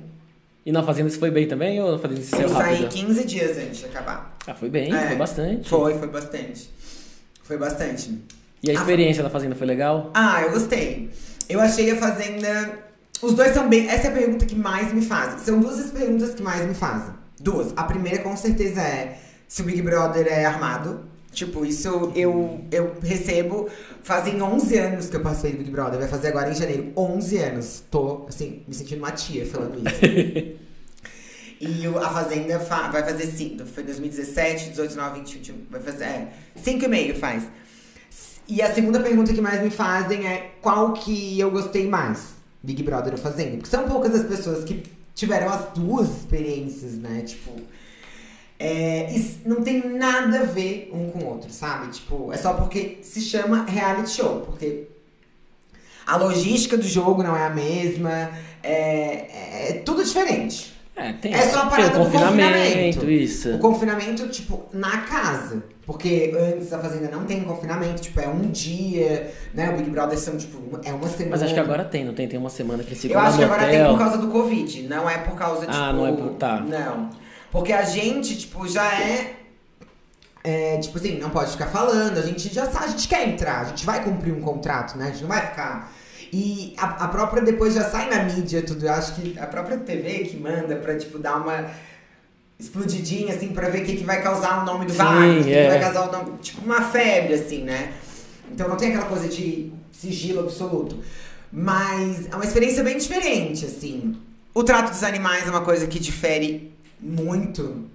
E na Fazenda você foi bem também ou na Fazenda você Eu saiu saí rápido? 15 dias antes de acabar. Ah, foi bem, É. foi bastante. Foi, foi bastante. Foi bastante. E a experiência da Fazenda foi legal? Ah, eu gostei. Eu achei a Fazenda. Os dois são bem. Essa é a pergunta que mais me fazem. São duas as perguntas que mais me fazem. Duas. A primeira, com certeza, é se o Big Brother é armado. Tipo, isso eu, eu recebo. Fazem 11 anos que eu passei do Big Brother. Vai fazer agora em janeiro. 11 anos. Tô, assim, me sentindo uma tia falando isso. E o- a Fazenda fa- vai fazer cinco. Foi 2017, 18, 19, 20, 21. Vai fazer. É, e meio faz. E a segunda pergunta que mais me fazem é qual que eu gostei mais? Big Brother ou Fazenda? Porque são poucas as pessoas que tiveram as duas experiências, né? Tipo. É, não tem nada a ver um com o outro, sabe? Tipo, é só porque se chama reality show. Porque a logística do jogo não é a mesma. É, é tudo diferente. É, tem, É só a tem parada o do confinamento, confinamento. isso. O confinamento, tipo, na casa. Porque antes da Fazenda não tem confinamento, tipo, é um dia, né? O Big Brother são, tipo, é uma semana. Mas acho que agora tem, não tem? Tem uma semana que se Eu acho que agora hotel. tem por causa do Covid, não é por causa, tipo... Ah, não é por- tá. Não. Porque a gente, tipo, já é... é, tipo assim, não pode ficar falando, a gente já sabe, a gente quer entrar, a gente vai cumprir um contrato, né? A gente não vai ficar... E a, a própria depois já sai na mídia tudo. Eu acho que a própria TV que manda pra, tipo, dar uma explodidinha, assim, pra ver o que, que vai causar o nome do Wagner, o que, que é. vai causar o nome. Tipo, uma febre, assim, né? Então não tem aquela coisa de sigilo absoluto. Mas é uma experiência bem diferente, assim. O trato dos animais é uma coisa que difere muito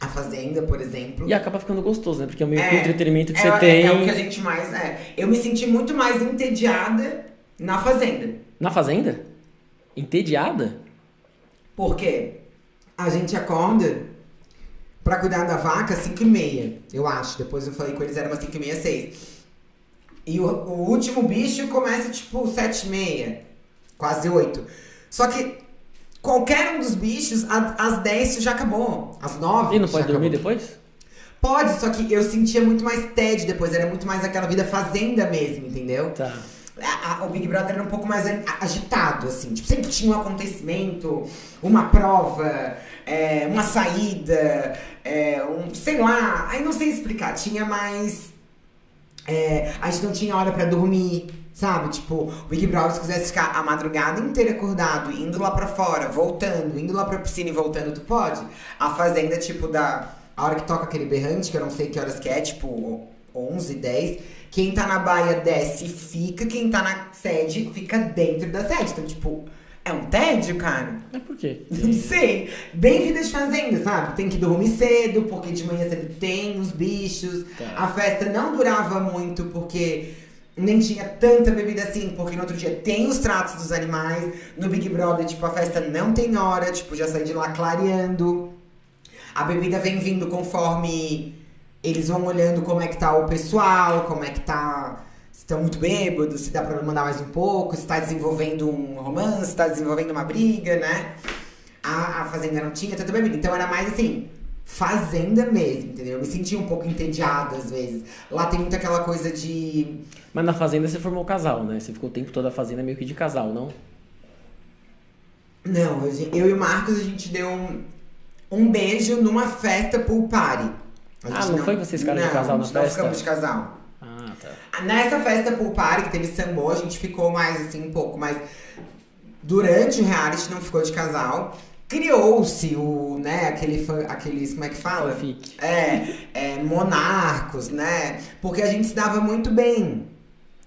a Fazenda, por exemplo. E acaba ficando gostoso, né? Porque é o meio que É, o entretenimento que é, você é- tem. É o que a gente mais. É. Eu me senti muito mais entediada na Fazenda. Na Fazenda? Entediada? Porque a gente acorda pra cuidar da vaca às 5 e meia, eu acho. Depois eu falei com eles, era umas 5 e meia, 6. E o, o último bicho começa tipo 7 e meia, quase 8. Só que qualquer um dos bichos, às 10 isso já acabou. Às 9 E não pode dormir acabou. depois? Pode, só que eu sentia muito mais TED depois, era muito mais aquela vida fazenda mesmo, entendeu? Tá. a- a- o Big Brother era um pouco mais agitado, assim. Tipo, sempre tinha um acontecimento, uma prova, é, uma saída, é, um, sei lá. Aí não sei explicar. Tinha mais. é, a gente não tinha hora pra dormir, sabe? Tipo, o Big Brother, se quisesse ficar a madrugada inteira acordado, indo lá pra fora, voltando, indo lá pra piscina e voltando, tu pode. A Fazenda, tipo, da. A hora que toca aquele berrante, que eu não sei que horas que é, tipo, 11, 10. Quem tá na baia desce e fica, quem tá na sede fica dentro da sede. Então, tipo, é um tédio, cara. Mas por quê? Não sei. Bem vida de fazenda, sabe? Tem que dormir cedo, porque de manhã cedo tem os bichos. Tá. A festa não durava muito, porque nem tinha tanta bebida assim, porque no outro dia tem os tratos dos animais. No Big Brother, tipo, a festa não tem hora, tipo, já saí de lá clareando. A bebida vem vindo conforme eles vão olhando como é que tá o pessoal, como é que tá. Se estão muito bêbados, se dá pra mandar mais um pouco, se tá desenvolvendo um romance, se tá desenvolvendo uma briga, né? A, a Fazenda não tinha tanta bebida. Então era mais assim, Fazenda mesmo, entendeu? Eu me sentia um pouco entediada às vezes. Lá tem muito aquela coisa de. Mas na fazenda você formou casal, né? Você ficou o tempo todo na fazenda meio que de casal, não? Não, a eu e o Marcos a gente deu um, um beijo numa festa pool party. A Ah, gente não foi que vocês ficaram de não, casal na a gente não festa? ficamos de casal. Ah, tá. Nessa festa pool party que teve sambô, a gente ficou mais assim, um pouco mais. Durante o reality não ficou de casal. Criou-se o, né, aquele, aqueles, como é que fala? É, é, monarcos, né? Porque a gente se dava muito bem.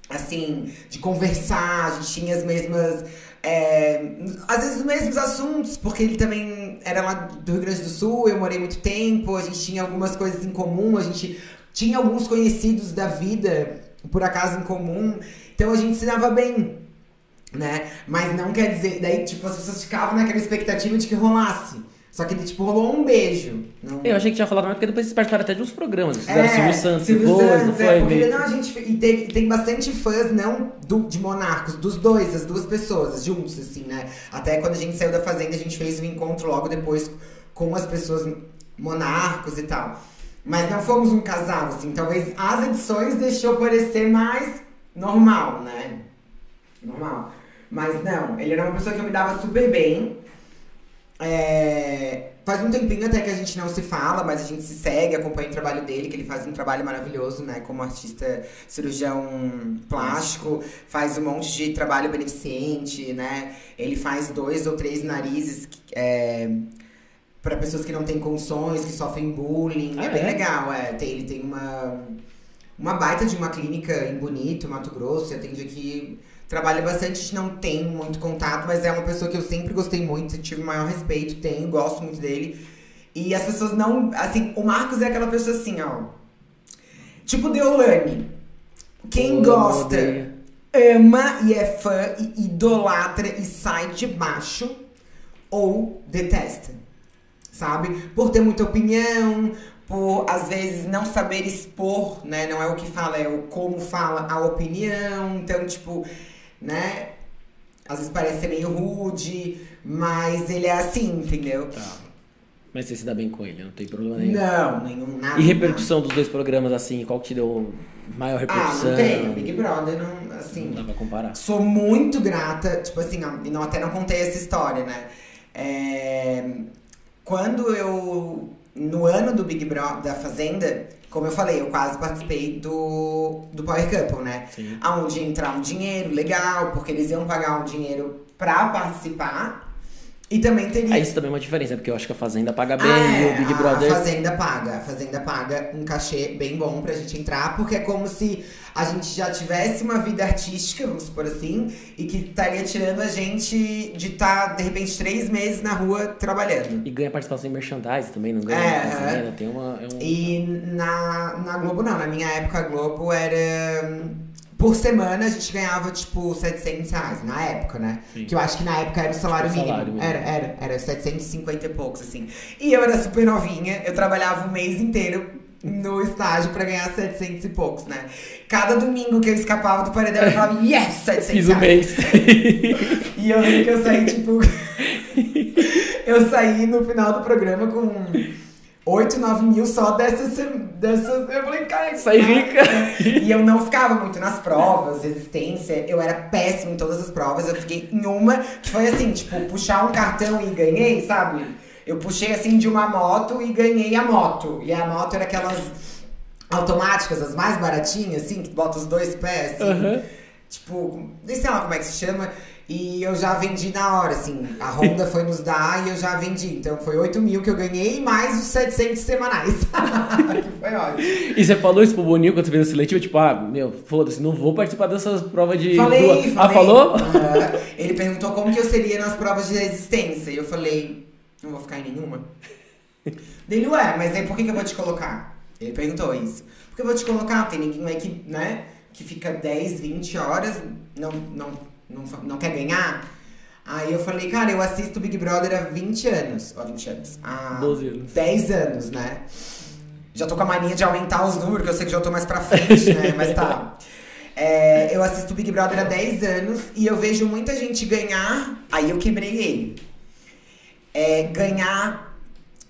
Assim, de conversar, a gente tinha as mesmas. é, às vezes os mesmos assuntos, porque ele também era lá do Rio Grande do Sul, eu morei muito tempo, a gente tinha algumas coisas em comum, a gente tinha alguns conhecidos da vida, por acaso, em comum. Então a gente se dava bem né? Mas não quer dizer. Daí, tipo, as pessoas ficavam naquela expectativa de que rolasse. Só que, tipo, rolou um beijo. Não... Eu achei que tinha rolado mais porque depois vocês participaram até de uns programas. Vocês É, fizeram Silvio Santos Silvio depois, não Santos, foi? é, porque, não, a gente, e teve- tem bastante fãs, não do, de Monarcos, dos dois, das duas pessoas, juntos, assim, né? Até quando a gente saiu da Fazenda, a gente fez um encontro logo depois com as pessoas Monarcos e tal. Mas não fomos um casal, assim, talvez as edições deixou parecer mais normal, né? Normal. Mas não, ele era uma pessoa que eu me dava super bem. É, Faz um tempinho até que a gente não se fala, mas a gente se segue, acompanha o trabalho dele, que ele faz um trabalho maravilhoso, né? Como artista cirurgião plástico, faz um monte de trabalho beneficente, né? Ele faz dois ou três narizes é, para pessoas que não têm condições, que sofrem bullying. Ah, é bem é? legal, é. Tem- ele tem uma, uma baita de uma clínica em Bonito, Mato Grosso, e atende aqui Trabalha bastante, a gente não tem muito contato, mas é uma pessoa que eu sempre gostei muito, tive o maior respeito, tenho, gosto muito dele. E as pessoas não. Assim, o Marcos é aquela pessoa assim, ó. Tipo Deolane. Quem gosta, ama e é fã, e idolatra e sai de baixo, ou detesta. Sabe? Por ter muita opinião, por às vezes não saber expor, né? Não é o que fala, é o como fala a opinião. Então, tipo, né? Às vezes parece ser meio rude, mas ele é assim, entendeu? Tá. Mas você se dá bem com ele, não tem problema nenhum. Não, nenhum nada. E repercussão dos dois programas, assim, qual que te deu maior nada. Ah, repercussão? não tem. Big Brother, não, assim. Não dá pra comparar. Sou muito grata, tipo assim, e não, até não contei essa história, né? É, quando eu. No ano do Big Brother da Fazenda, como eu falei, eu quase participei do, do Power Couple, né? Sim. Aonde ia entrar um dinheiro legal, porque eles iam pagar um dinheiro pra participar. E também teria. Ah, isso também é uma diferença, porque eu acho que a Fazenda paga bem Ah, e é, o Big Brother. A Fazenda paga. A Fazenda paga um cachê bem bom pra gente entrar, porque é como se a gente já tivesse uma vida artística, vamos supor assim, e que estaria tirando a gente de estar, de repente, três meses na rua trabalhando. E ganha participação em merchandising também, não ganha? É, Fazenda, é. Tem uma. É um... E na, na Globo não, na minha época a Globo era. Por semana a gente ganhava tipo 700 reais, na época, né? Sim. Que eu acho que na época era o salário, O salário mínimo. mínimo. Era, era, era 750 e poucos, assim. E eu era super novinha, eu trabalhava o mês inteiro no estágio pra ganhar 700 e poucos, né? Cada domingo que eu escapava do paredão, eu falava, yes, 700 Fiz o reais. mês. E eu lembro que eu saí, tipo. eu saí no final do programa com 8, 9 mil só dessas. dessas eu falei, cara, Sai rica. E eu não ficava muito nas provas, resistência. Eu era péssima em todas as provas. Eu fiquei em uma que foi assim, tipo, puxar um cartão e ganhei, sabe? Eu puxei assim de uma moto e ganhei a moto. E a moto era aquelas automáticas, as mais baratinhas, assim, que bota os dois pés, assim. Aham. Tipo, nem sei lá como é que se chama. E eu já vendi na hora, assim. A Honda foi nos dar e eu já vendi. Então foi 8 mil que eu ganhei, mais os 700 semanais. que foi ótimo. E você falou isso pro Boninho quando você fez a seletiva? Tipo, ah, meu, foda-se, não vou participar dessas provas de. Falei, duas. falei. Ah, falou? Aham. Ele perguntou como que eu seria nas provas de resistência. E eu falei, não vou ficar em nenhuma. Dele, ué, mas aí por que, que eu vou te colocar? Ele perguntou isso. Porque eu vou te colocar, tem ninguém aí que, né, que fica 10, 20 horas, não, não, não, não quer ganhar. Aí eu falei, cara, eu assisto Big Brother há 20 anos. Ó, 20 anos. Há 12 anos. 10 anos, né? Já tô com a mania de aumentar os números, que eu sei que já tô mais pra frente, né? Mas tá. É, eu assisto Big Brother há 10 anos e eu vejo muita gente ganhar. Aí eu quebrei ele. É, ganhar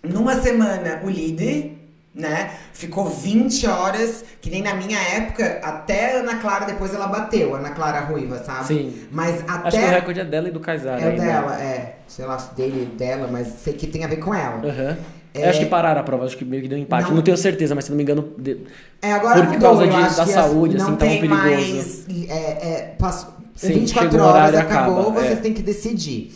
numa semana o líder, né? Ficou 20 horas, que nem na minha época, até a Ana Clara, depois ela bateu, a Ana Clara Ruiva, sabe? Sim. Mas até. Acho que o recorde é dela e do Kaysar. É ainda. dela, é. Sei lá, dele dela, mas sei que tem a ver com ela. Aham. É. Eu acho que pararam a prova, acho que meio que deu empate. Não. Não, tenho certeza, mas se não me engano. de- É, agora Por mudou, causa de- da saúde, assim, tava perigoso. mais. É, é, passou, Sim, 24 chegou o horas, acabou, acaba, vocês é. têm que decidir.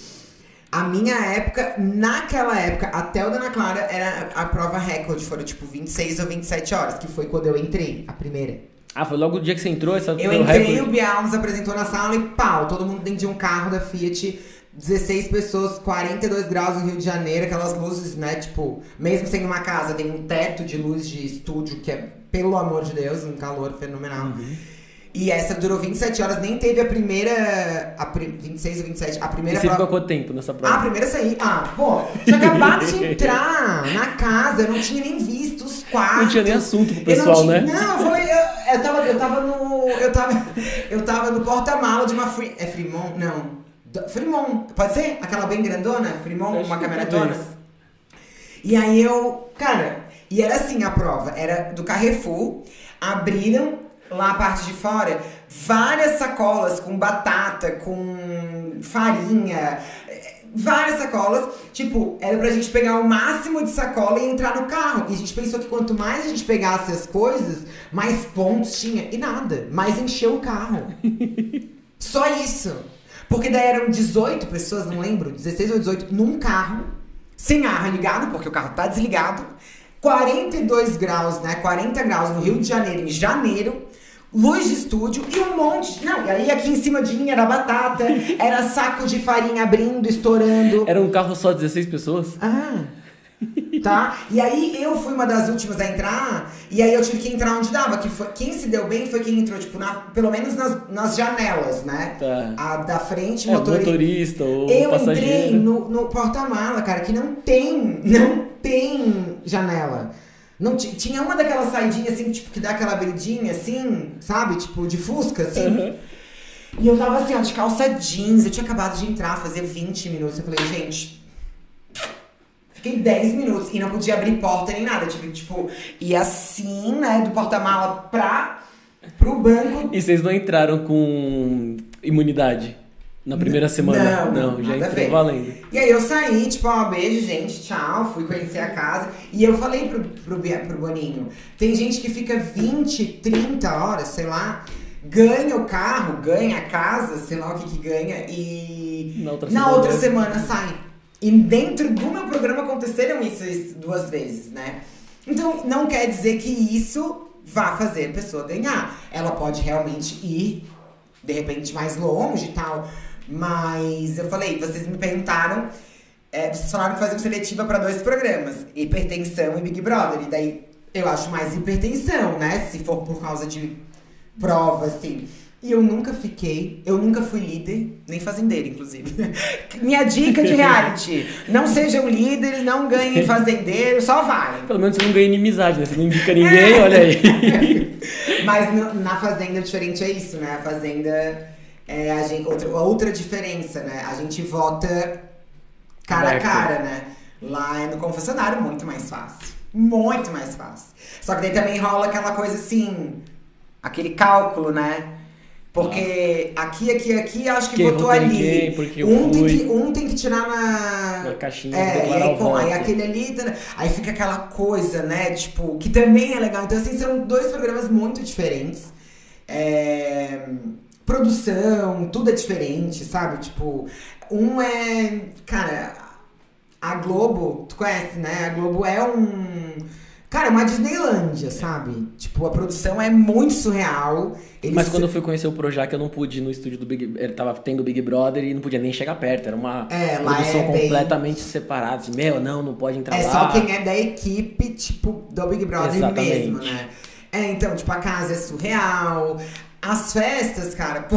A minha época, naquela época, até o da Ana Clara, era a prova recorde, foram tipo 26 ou 27 horas, que foi quando eu entrei, a primeira. Ah, foi logo o dia que você entrou? Essa Eu o entrei, o recorde? Bial nos apresentou na sala e pau, todo mundo dentro de um carro da Fiat, 16 pessoas, 42 graus no Rio de Janeiro, aquelas luzes, né, tipo, mesmo sendo uma casa, tem um teto de luz de estúdio que é, pelo amor de Deus, um calor fenomenal. Uhum. E essa durou 27 horas, nem teve a primeira, a pri- 26 ou 27, a E primeira você prova. ficou quanto tempo nessa Ah, a prova? primeira saí. Ah, pô, tinha acabado de entrar na casa, eu não tinha nem visto os quartos. Não tinha nem assunto pro Eu não pessoal, tinha- né? Não, falei, eu, eu tava, eu tava no. Eu tava. Eu tava no porta-mala de uma Free. É Fremont? Não. Fremont. Pode ser? Aquela bem grandona? Fremont, uma talvez. E aí eu, cara, e era assim a prova, era do Carrefour, abriram lá a parte de fora várias sacolas com batata, com farinha, várias sacolas, tipo, era pra gente pegar o máximo de sacola e entrar no carro. E a gente pensou que quanto mais a gente pegasse as coisas, mais pontos tinha. E nada, mais encheu o carro. Só isso. Porque daí eram 18 pessoas, não lembro, 16 ou 18, num carro, sem ar ligado, porque o carro tá desligado. 42 graus, né? 40 graus no Rio de Janeiro, em janeiro. Luz de estúdio e um monte. Não, e aí aqui em cima de mim era batata, era saco de farinha abrindo, estourando. Era um carro só 16 pessoas? Ah. Tá? E aí eu fui uma das últimas a entrar, e aí eu tive que entrar onde dava. Que foi, quem se deu bem foi quem entrou, tipo, na- pelo menos nas, nas janelas, né? Tá. A da frente, É, o motorista. motorista ou Eu passageiro. entrei no, no porta-mala, cara, que não tem, não tem janela. Não ti- tinha uma daquelas saidinhas assim, tipo, que dá aquela abridinha assim, sabe? Tipo, de fusca, assim. Aham. E eu tava assim, ó, de calça jeans. Eu tinha acabado de entrar, fazia 20 minutos. Eu falei, gente. Fiquei 10 minutos e não podia abrir porta nem nada. Tive que, tipo, ir assim, né, do porta-mala pra. pro banco. E vocês não entraram com imunidade na primeira semana? não, já nada a entrou valendo. E aí eu saí, tipo, ó, beijo, gente, tchau, fui conhecer a casa. E eu falei pro, pro, pro Boninho, tem gente que fica 20, 30 horas, sei lá, ganha o carro, ganha a casa, sei lá o que que ganha, e Na outra na semana. outra semana sai. E dentro do meu programa aconteceram isso duas vezes, né? Então, não quer dizer que isso vá fazer a pessoa ganhar. Ela pode realmente ir, de repente, mais longe e tal. Mas eu falei, vocês me perguntaram, é, vocês falaram que faziam seletiva para dois programas, hipertensão e Big Brother. E daí eu acho mais hipertensão, né? Se for por causa de prova, assim. E eu nunca fiquei, eu nunca fui líder, nem fazendeiro, inclusive. Minha dica de reality: não sejam líderes, não ganhem fazendeiro, só vai. Pelo menos você não ganha inimizade, né? Você não indica ninguém, olha aí. Mas no- na Fazenda, diferente é isso, né? A Fazenda é a gente, outra, outra diferença, né? A gente vota cara a cara, né? Lá é no confessionário muito mais fácil. Muito mais fácil. Só que daí também rola aquela coisa assim, aquele cálculo, né? Porque aqui, aqui, aqui, acho que Quem votou ali. eu um, tem que, um tem que tirar na. Na caixinha É, e aí, aí aquele ali, tá- aí fica aquela coisa, né? Tipo, que também é legal. Então, assim, são dois programas muito diferentes. É, produção, tudo é diferente, sabe? Tipo, um é. Cara, a Globo, tu conhece, né? A Globo é um. Cara, uma Disneylândia, sabe? Tipo, a produção é muito surreal. Eles Mas quando eu fui conhecer o Projac, eu não pude ir no estúdio do Big Ele tava tendo o Big Brother e não podia nem chegar perto. Era uma É, lá produção é bem- completamente separada. Assim, Meu, não, não pode entrar É lá. só quem é da equipe, tipo, do Big Brother Exatamente. mesmo, né? É, então, tipo, a casa é surreal. As festas, cara, pô.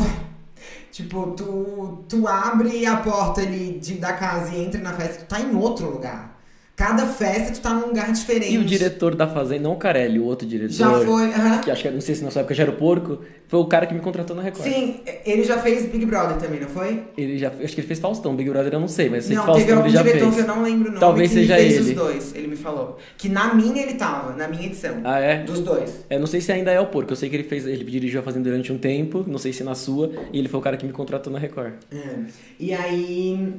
Tipo, tu, tu abre a porta ali de, da casa e entra na festa, tu tá em outro lugar. Cada festa tu tá num lugar diferente. E o diretor da Fazenda, não o Carelli, o outro diretor. Já foi, aham. Que acho que, não sei se na sua época já era o porco, foi o cara que me contratou na Record. Sim, ele já fez Big Brother também, não foi? Ele já, acho que ele fez Faustão, Big Brother eu não sei, mas sei não, que Faustão teve algum ele já diretor fez. que eu não lembro o nome Talvez seja fez ele. os dois, ele me falou. Que na minha ele tava, na minha edição. Ah, é? Dos dois. Eu não sei se ainda é o porco, eu sei que ele fez, ele dirigiu a Fazenda durante um tempo, não sei se na sua, e ele foi o cara que me contratou na Record. É. E aí.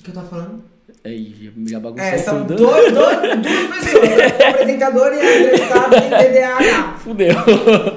O que eu tava falando? Aí já bagunçou É, são tudo. dois, dois, duas pessoas. O apresentador e a entrevistada tem TDAH. Fudeu.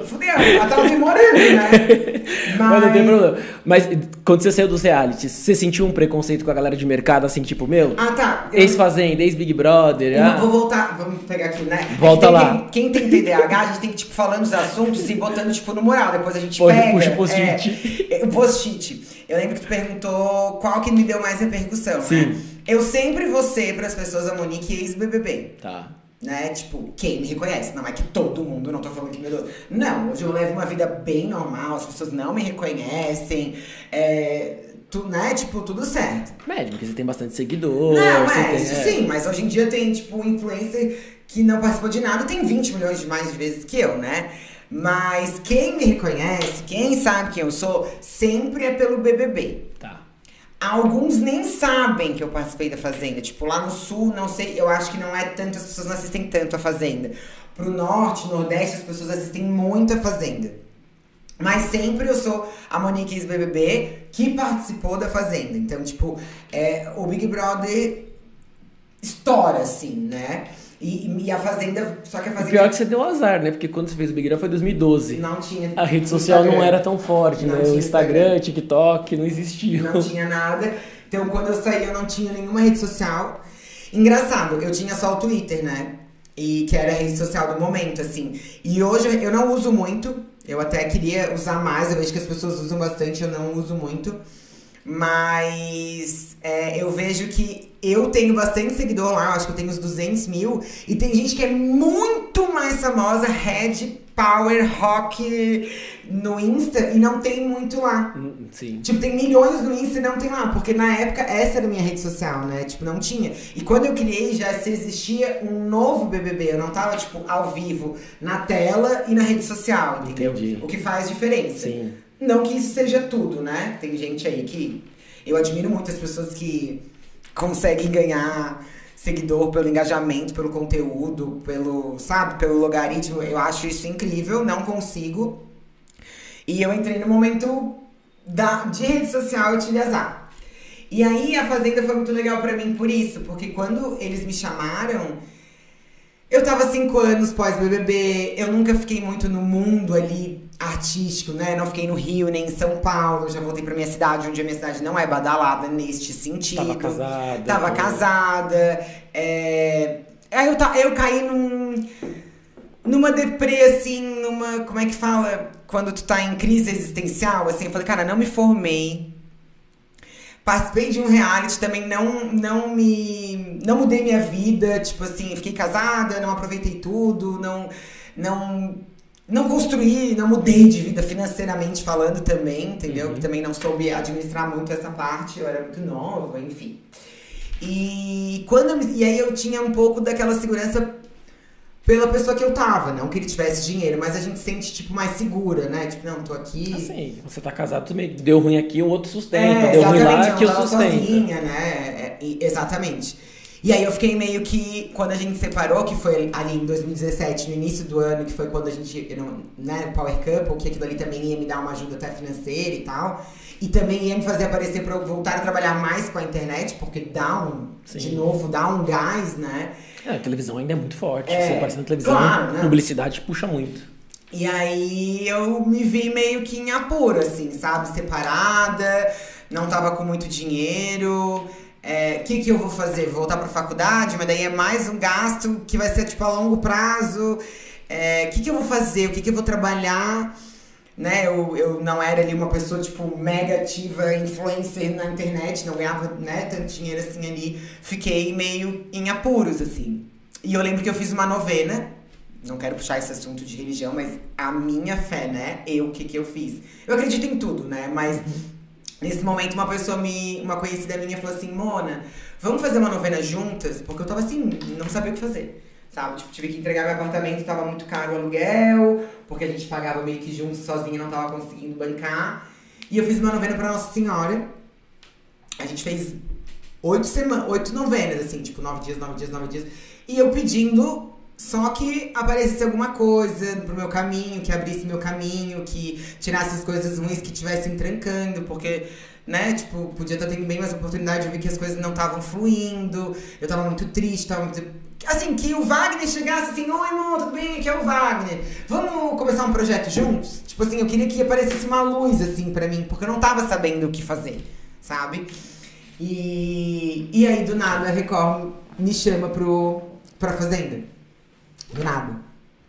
Fudeu, ela tava demorando, né? Mas não tem problema. Mas quando você saiu dos realities, você sentiu um preconceito com a galera de mercado, assim, tipo, meu, Ah, tá. Eu- ex-Fazenda, ex-Big Brother, ah, Vou voltar, vamos pegar aqui, né? Volta tem- lá. Quem, tem TDAH, a gente tem que, tipo, falando os assuntos e botando, tipo, no moral. Depois a gente Pode- pega. puxa o post-it. É, o post-it. Eu lembro que tu perguntou qual que me deu mais repercussão, né? Sim. Eu sempre vou ser pras pessoas a Monique ex-BBB. Tá. Né? Tipo, quem me reconhece. Não é que todo mundo, não tô falando que meu Deus. Não, hoje eu levo uma vida bem normal, as pessoas não me reconhecem. É, tu, né? Tipo, tudo certo. Médio, porque você tem bastante seguidor. não, é, tem, isso sim, mas hoje em dia tem, tipo, um influencer que não participou de nada, tem 20 milhões de mais de vezes que eu, né? Mas quem me reconhece, quem sabe quem eu sou, sempre é pelo BBB. Alguns nem sabem que eu participei da Fazenda. Tipo, lá no sul, não sei, eu acho que não é tanto, as pessoas não assistem tanto a Fazenda. Pro norte, nordeste, as pessoas assistem muito a Fazenda. Mas sempre eu sou a Monique ex-BBB que participou da Fazenda. Então, tipo, é, o Big Brother estoura, assim, né? E, e a Fazenda, só que a O Fazenda pior é que você deu azar, né? Porque quando você fez o Big Brother foi 2012. não tinha A rede social não Instagram. era tão forte, Não né? O tinha Instagram, TikTok, não existiam. Não tinha nada. Então, quando eu saí, eu não tinha nenhuma rede social. Engraçado, eu tinha só o Twitter, né? E que era a rede social do momento, assim. E hoje eu não uso muito. Eu até queria usar mais. Eu vejo que as pessoas usam bastante, eu não uso muito. Mas é, eu vejo que eu tenho bastante seguidor lá, eu acho que eu tenho uns 200 mil. E tem gente que é muito mais famosa, Red Power Rock no Insta, e não tem muito lá. Hum, Sim. Tipo, tem milhões no Insta e não tem lá. Porque na época essa era a minha rede social, né? Tipo, não tinha. E quando eu criei, já se existia um novo BBB. Eu não tava, tipo, ao vivo na tela e na rede social, entendeu? Entendi. O que faz diferença. Sim. Não que isso seja tudo, né? Tem gente aí que. Eu admiro muito as pessoas que conseguem ganhar seguidor pelo engajamento, pelo conteúdo, pelo, sabe, pelo logaritmo. Eu acho isso incrível, não consigo. E eu entrei no momento da, de rede social e tive azar. E aí a Fazenda foi muito legal pra mim por isso, porque quando eles me chamaram, eu tava cinco anos pós-BBB, eu nunca fiquei muito no mundo ali artístico, né? Não fiquei no Rio nem em São Paulo, já voltei pra minha cidade, onde a minha cidade não é badalada neste sentido. Tava casada. Tava casada. É... Aí eu, ta... eu caí num. Numa deprê, assim, numa. Como é que fala? Quando tu tá em crise existencial, assim, eu falei, cara, não me formei. Participei de um reality, também não, não me. Não mudei minha vida. Tipo assim, fiquei casada, não aproveitei tudo, não. Não. Não construí, não mudei de vida financeiramente falando também, entendeu? Uhum. Também não soube administrar muito essa parte, eu era muito nova, enfim. E quando e aí eu tinha um pouco daquela segurança pela pessoa que eu tava, não que ele tivesse dinheiro, mas a gente sente tipo mais segura, né? Tipo, não, tô aqui. Assim, você tá casado, bem. Deu ruim aqui, o outro sustenta. É, Deu ruim lá, que eu sustento. sozinha, né? É, exatamente. E aí eu fiquei meio que, quando a gente separou, que foi ali em 2017, no início do ano, que foi quando a gente, né, Power Couple, que aquilo ali também ia me dar uma ajuda até financeira e tal. E também ia me fazer aparecer pra eu voltar a trabalhar mais com a internet, porque dá um, Sim. de novo, dá um gás, né? É, a televisão ainda é muito forte. É, Você aparece na televisão, claro, né? publicidade puxa muito. E aí eu me vi meio que em apuro, assim, sabe? Separada, não tava com muito dinheiro. O que, que eu vou fazer? Voltar pra faculdade? Mas daí é mais um gasto que vai ser tipo a longo prazo. O que, que eu vou fazer? O que, que eu vou trabalhar? Né? Eu, eu não era ali uma pessoa, tipo, mega ativa, influencer na internet, não ganhava né, tanto dinheiro assim ali. Fiquei meio em apuros, assim. E eu lembro que eu fiz uma novena não quero puxar esse assunto de religião, mas a minha fé, né? Eu, o que que eu fiz? Eu acredito em tudo, né? Mas nesse momento uma pessoa me. Uma conhecida minha falou assim, Mona, vamos fazer uma novena juntas? Porque eu tava assim, não sabia o que fazer. Sabe? Tipo, tive que entregar meu apartamento, tava muito caro o aluguel, porque a gente pagava meio que juntos, sozinha, não tava conseguindo bancar. E eu fiz uma novena pra Nossa Senhora. A gente fez oito semanas, oito novenas, assim, tipo, nove dias, nove dias, nove dias. E eu pedindo só que aparecesse alguma coisa pro meu caminho, que abrisse meu caminho, que tirasse as coisas ruins que estivessem trancando, porque, né, tipo, podia estar tendo bem mais oportunidade, eu vi que as coisas não estavam fluindo, eu tava muito triste, tava muito... Assim, que o Wagner chegasse assim, oi, irmão, tudo bem? Aqui é o Wagner. Vamos começar um projeto juntos? Tipo assim, eu queria que aparecesse uma luz, assim, pra mim, porque eu não tava sabendo o que fazer, sabe? E, e aí, do nada, a Record me chama pro, pra Fazenda. Do nada,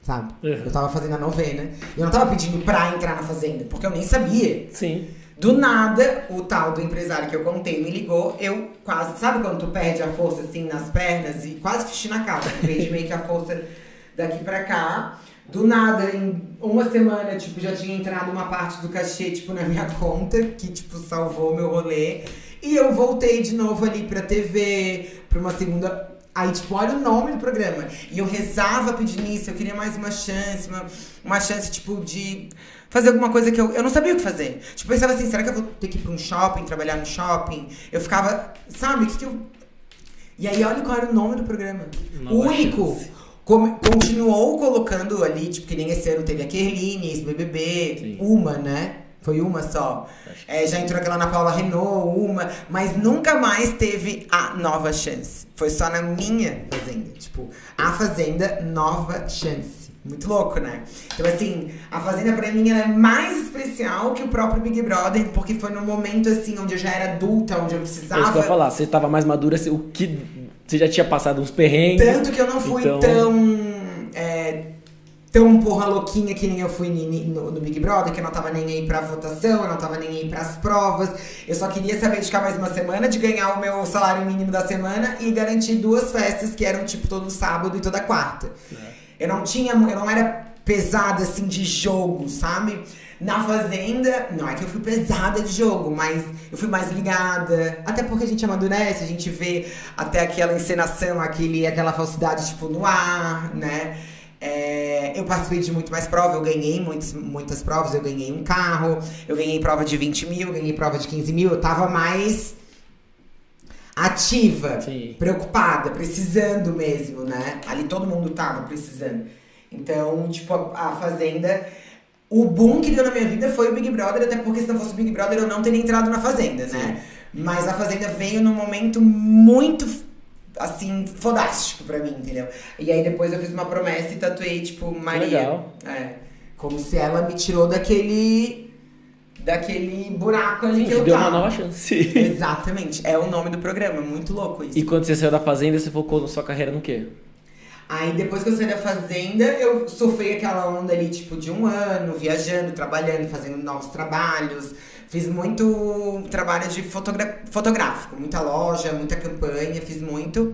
sabe? Uhum. Eu tava fazendo a novena. Eu não tava pedindo pra entrar na Fazenda, porque eu nem sabia. Sim. Do nada, o tal do empresário que eu contei me ligou. Eu quase. Sabe quando tu perde a força assim nas pernas e quase fichi na cara? Perdi meio que a força daqui pra cá. Do nada, em uma semana, tipo, já tinha entrado uma parte do cachê, tipo, na minha conta, que, tipo, salvou meu rolê. E eu voltei de novo ali pra TV, pra uma segunda. Aí, tipo, olha o nome do programa. E eu rezava pedindo isso, eu queria mais uma chance, uma, uma chance, tipo, de fazer alguma coisa que eu, eu não sabia o que fazer. Tipo, eu pensava assim, será que eu vou ter que ir pra um shopping, trabalhar no shopping? Eu ficava, sabe, o que, que eu. E aí, olha qual era o nome do programa. Nova o único. Chance. Continuou colocando ali, tipo, que nem esse ano teve a Kerline, ex-BBB, Sim. uma, né? Foi uma só. É, já entrou aquela Ana Paula Renault, uma, mas nunca mais teve a nova chance. Foi só na minha fazenda. Tipo, a fazenda, nova chance. Muito louco, né? Então, assim, a Fazenda pra mim ela é mais especial que o próprio Big Brother, porque foi num momento, assim, onde eu já era adulta, onde eu É isso que precisava. eu ia falar. Você tava mais madura, o que. Você já tinha passado uns perrengues. Tanto que eu não fui Então- tão. É, tão porra louquinha que nem eu fui no, no Big Brother, que eu não tava nem aí pra votação, eu não tava nem aí pras provas. Eu só queria saber de ficar mais uma semana, de ganhar o meu salário mínimo da semana e garantir duas festas que eram tipo todo sábado e toda quarta. Eu não tinha. Eu não era pesada assim de jogo, sabe? Na Fazenda, não é que eu fui pesada de jogo, mas eu fui mais ligada. Até porque a gente amadurece, a gente vê até aquela encenação, aquele, aquela falsidade, tipo, no ar, né? É, eu participei de muito mais provas, eu ganhei muitas, muitas provas, eu ganhei um carro, eu ganhei prova de 20 mil, ganhei prova de 15 mil, eu tava mais ativa, Sim. preocupada, precisando mesmo, né? Ali todo mundo tava precisando. Então, tipo, a, a Fazenda. O boom que deu na minha vida foi o Big Brother, até porque se não fosse o Big Brother eu não teria entrado na Fazenda, né? Mas a Fazenda veio num momento muito, assim, fodástico pra mim, entendeu? E aí depois eu fiz uma promessa e tatuei, tipo, Maria. legal. É. Como se ela me tirou daquele. daquele buraco ali Sim, que eu deu tava. uma nova chance. Exatamente. É o nome do programa, muito louco isso. E quando você saiu da fazenda, você focou na sua carreira no quê? Aí depois que eu saí da fazenda, eu surfei aquela onda ali, tipo, de um ano, viajando, trabalhando, fazendo novos trabalhos. Fiz muito trabalho de fotográfico, muita loja, muita campanha, fiz muito.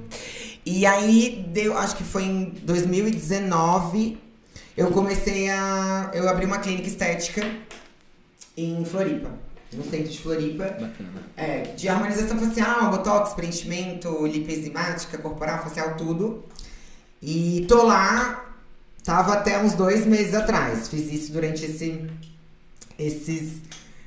E aí deu, acho que foi em 2019, eu comecei a. Eu abri uma clínica estética em Floripa, no centro de Floripa. Bacana. É, de harmonização facial, botox, preenchimento, lipoenzimática, corporal, facial, tudo. E tô lá, tava até uns dois meses atrás. Fiz isso durante esse, esses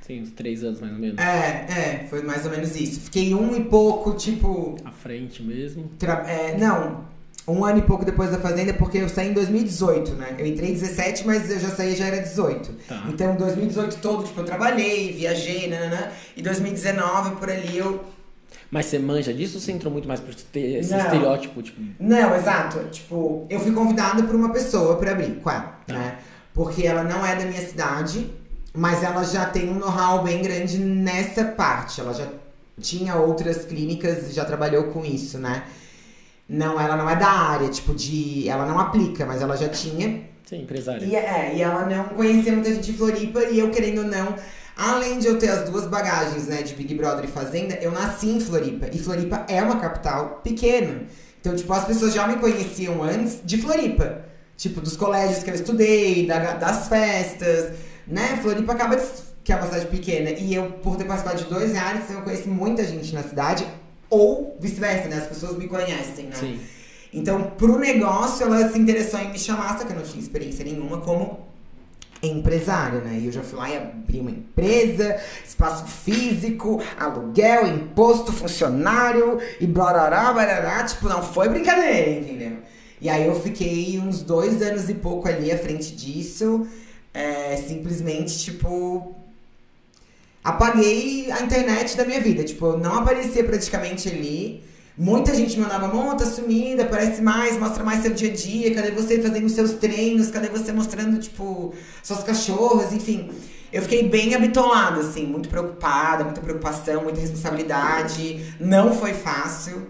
Sim, uns três anos mais ou menos. É, é, foi mais ou menos isso. Fiquei um e pouco, tipo. À frente mesmo. tra- é, não, um ano e pouco depois da Fazenda, porque eu saí em 2018, né? Eu entrei em 17, mas eu já saí já era 18. Tá. Então, 2018 todo, tipo, eu trabalhei, viajei, nananã. E 2019, por ali, eu Mas você manja disso ou você entrou muito mais por ter esse Não. estereótipo, tipo. Não, exato. Tipo, eu fui convidada por uma pessoa pra abrir ela, Tá. né? Porque ela não é da minha cidade, mas ela já tem um know-how bem grande nessa parte. Ela já tinha outras clínicas, já trabalhou com isso, né? Não, ela não é da área, tipo, de. Ela não aplica, mas ela já tinha. Sim, empresária. E, é, e ela não conhecia muita gente em Floripa e eu querendo ou não, além de eu ter as duas bagagens, né, de Big Brother e Fazenda, eu nasci em Floripa. E Floripa é uma capital pequena. Então, tipo, as pessoas já me conheciam antes de Floripa. Tipo, dos colégios que eu estudei, da- das festas, né? Floripa acaba de, que é uma cidade pequena. E eu, por ter participado de dois reais, eu conheço muita gente na cidade. Ou vice-versa, né? As pessoas me conhecem, né? Sim. Então, pro negócio, ela se interessou em me chamar, só que eu não tinha experiência nenhuma como empresária, né? E eu já fui lá e abri uma empresa, espaço físico, aluguel, imposto, funcionário e blá barará. Tipo, não foi brincadeira, entendeu? E aí eu fiquei uns dois anos e pouco ali à frente disso, é, simplesmente, tipo, apaguei a internet da minha vida. Tipo, eu não aparecia praticamente ali. Muita gente me mandava, Mon, tá sumida, aparece mais, mostra mais seu dia a dia, cadê você fazendo seus treinos, cadê você mostrando, tipo, suas cachorras, enfim. Eu fiquei bem habitolada, assim, muito preocupada, muita preocupação, muita responsabilidade. Não foi fácil.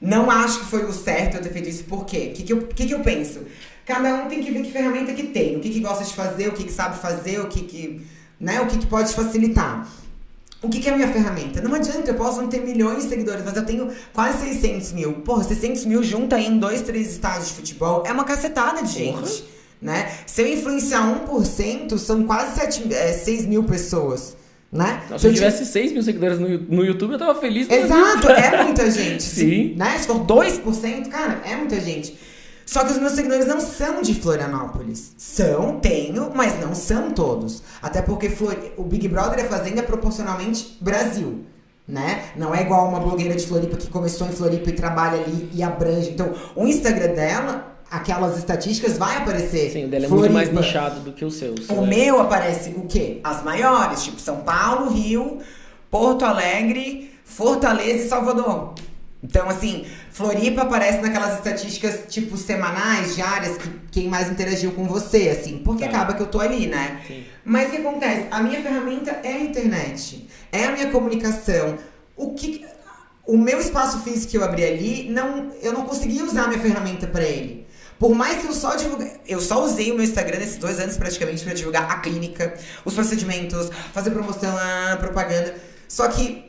Não acho que foi o certo eu ter feito isso, por quê? O que, que, eu, que, que eu penso? Cada um tem que ver que ferramenta que tem, o que, que gosta de fazer, o que, que sabe fazer, o que, que, né, o que, que pode facilitar. O que, que é a minha ferramenta? Não adianta, eu posso não ter milhões de seguidores, mas eu tenho quase 600 mil. Porra, 600 mil junta aí em dois, três estádios de futebol é uma cacetada de gente. Porra. Né? Se eu influenciar 1%, são quase 7, é, 6 mil pessoas. Né? Nossa, Se eu tivesse 6 mil seguidores no, no YouTube, eu tava feliz. Exato, é muita gente. Sim. né? Se for 2%, cara, é muita gente. Só que os meus seguidores não são de Florianópolis. São, tenho, mas não são todos. Até porque Flori- o Big Brother a Fazenda é proporcionalmente Brasil. Né? Não é igual uma blogueira de Floripa que começou em Floripa e trabalha ali e abrange. Então, o Instagram dela, aquelas estatísticas, vai aparecer. Sim, o dela é muito mais Floripa. nichado do que o seu. O meu aparece o quê? As maiores, tipo São Paulo, Rio, Porto Alegre, Fortaleza e Salvador. Então, assim, Floripa aparece naquelas estatísticas, tipo, semanais, diárias, que quem mais interagiu com você, assim, porque Tá. acaba que eu tô ali, né? Sim. Mas o que acontece? A minha ferramenta é a internet, é a minha comunicação. O que. O meu espaço físico que eu abri ali, não, eu não consegui usar a minha ferramenta pra ele. Por mais que eu só divulgue, eu só usei o meu Instagram nesses dois anos praticamente pra divulgar a clínica, os procedimentos, fazer promoção, ah, propaganda. Só que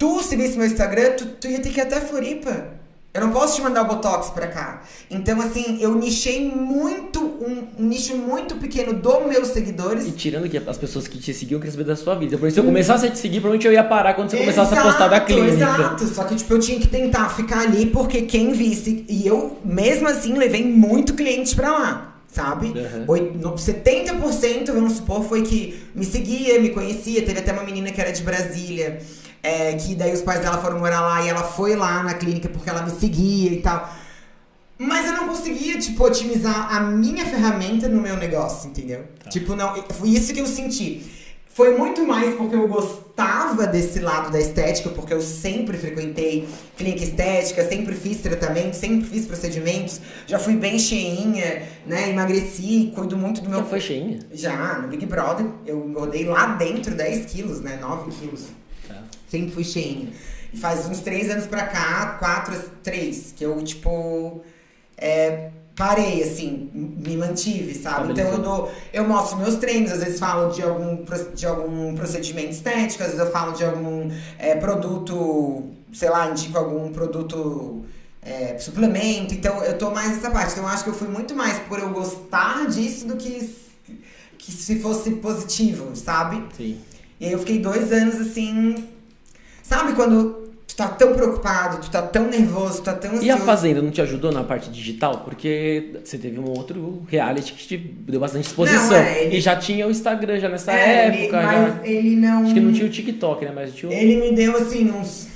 tu, se visse meu Instagram, tu, tu ia ter que ir até Floripa. Eu não posso te mandar o Botox pra cá. Então, assim, eu nichei muito, um, um nicho muito pequeno dos meus seguidores. E tirando que as pessoas que te seguiam queriam saber da sua vida. Por isso, se eu começasse a te seguir, provavelmente eu ia parar quando você começasse a postar da clínica. Exato, só que tipo, eu tinha que tentar ficar ali porque quem visse. E eu, mesmo assim, levei muito cliente pra lá, sabe? Uhum. Oi- no- 70%, vamos supor, foi que me seguia, me conhecia. Teve até uma menina que era de Brasília, é, que daí os pais dela foram morar lá e ela foi lá na clínica porque ela me seguia e tal. Mas eu não conseguia, tipo, otimizar a minha ferramenta no meu negócio, entendeu? Tipo, não, foi isso que eu senti. Foi muito mais porque eu gostava desse lado da estética, porque eu sempre frequentei clínica estética, sempre fiz tratamento, sempre fiz procedimentos, já fui bem cheinha, né? Emagreci, cuido muito do meu Já foi cheinha? já, no Big Brother, eu engordei lá dentro 10 quilos, né? 9 quilos. Tá. Sempre fui cheinha. E faz uns 3 anos pra cá, 4, 3, que eu, tipo, é, parei, assim, me mantive, sabe? Então eu dou, eu mostro meus treinos, às vezes falo de algum, de algum procedimento estético, às vezes eu falo de algum é, produto, sei lá, indico algum produto é, suplemento, então eu tô mais nessa parte. Então eu acho que eu fui muito mais por eu gostar disso do que, que se fosse positivo, sabe? Sim. E aí eu fiquei dois anos assim. Sabe quando tu tá tão preocupado, tu tá tão nervoso, tu tá tão ansioso. E a Fazenda não te ajudou na parte digital? Porque você teve um outro reality que te deu bastante exposição. Não, é, ele- E já tinha o Instagram já nessa É, ele- época. mas já. ele não. Acho que não tinha o TikTok, né? Mas tinha o... Ele me deu assim uns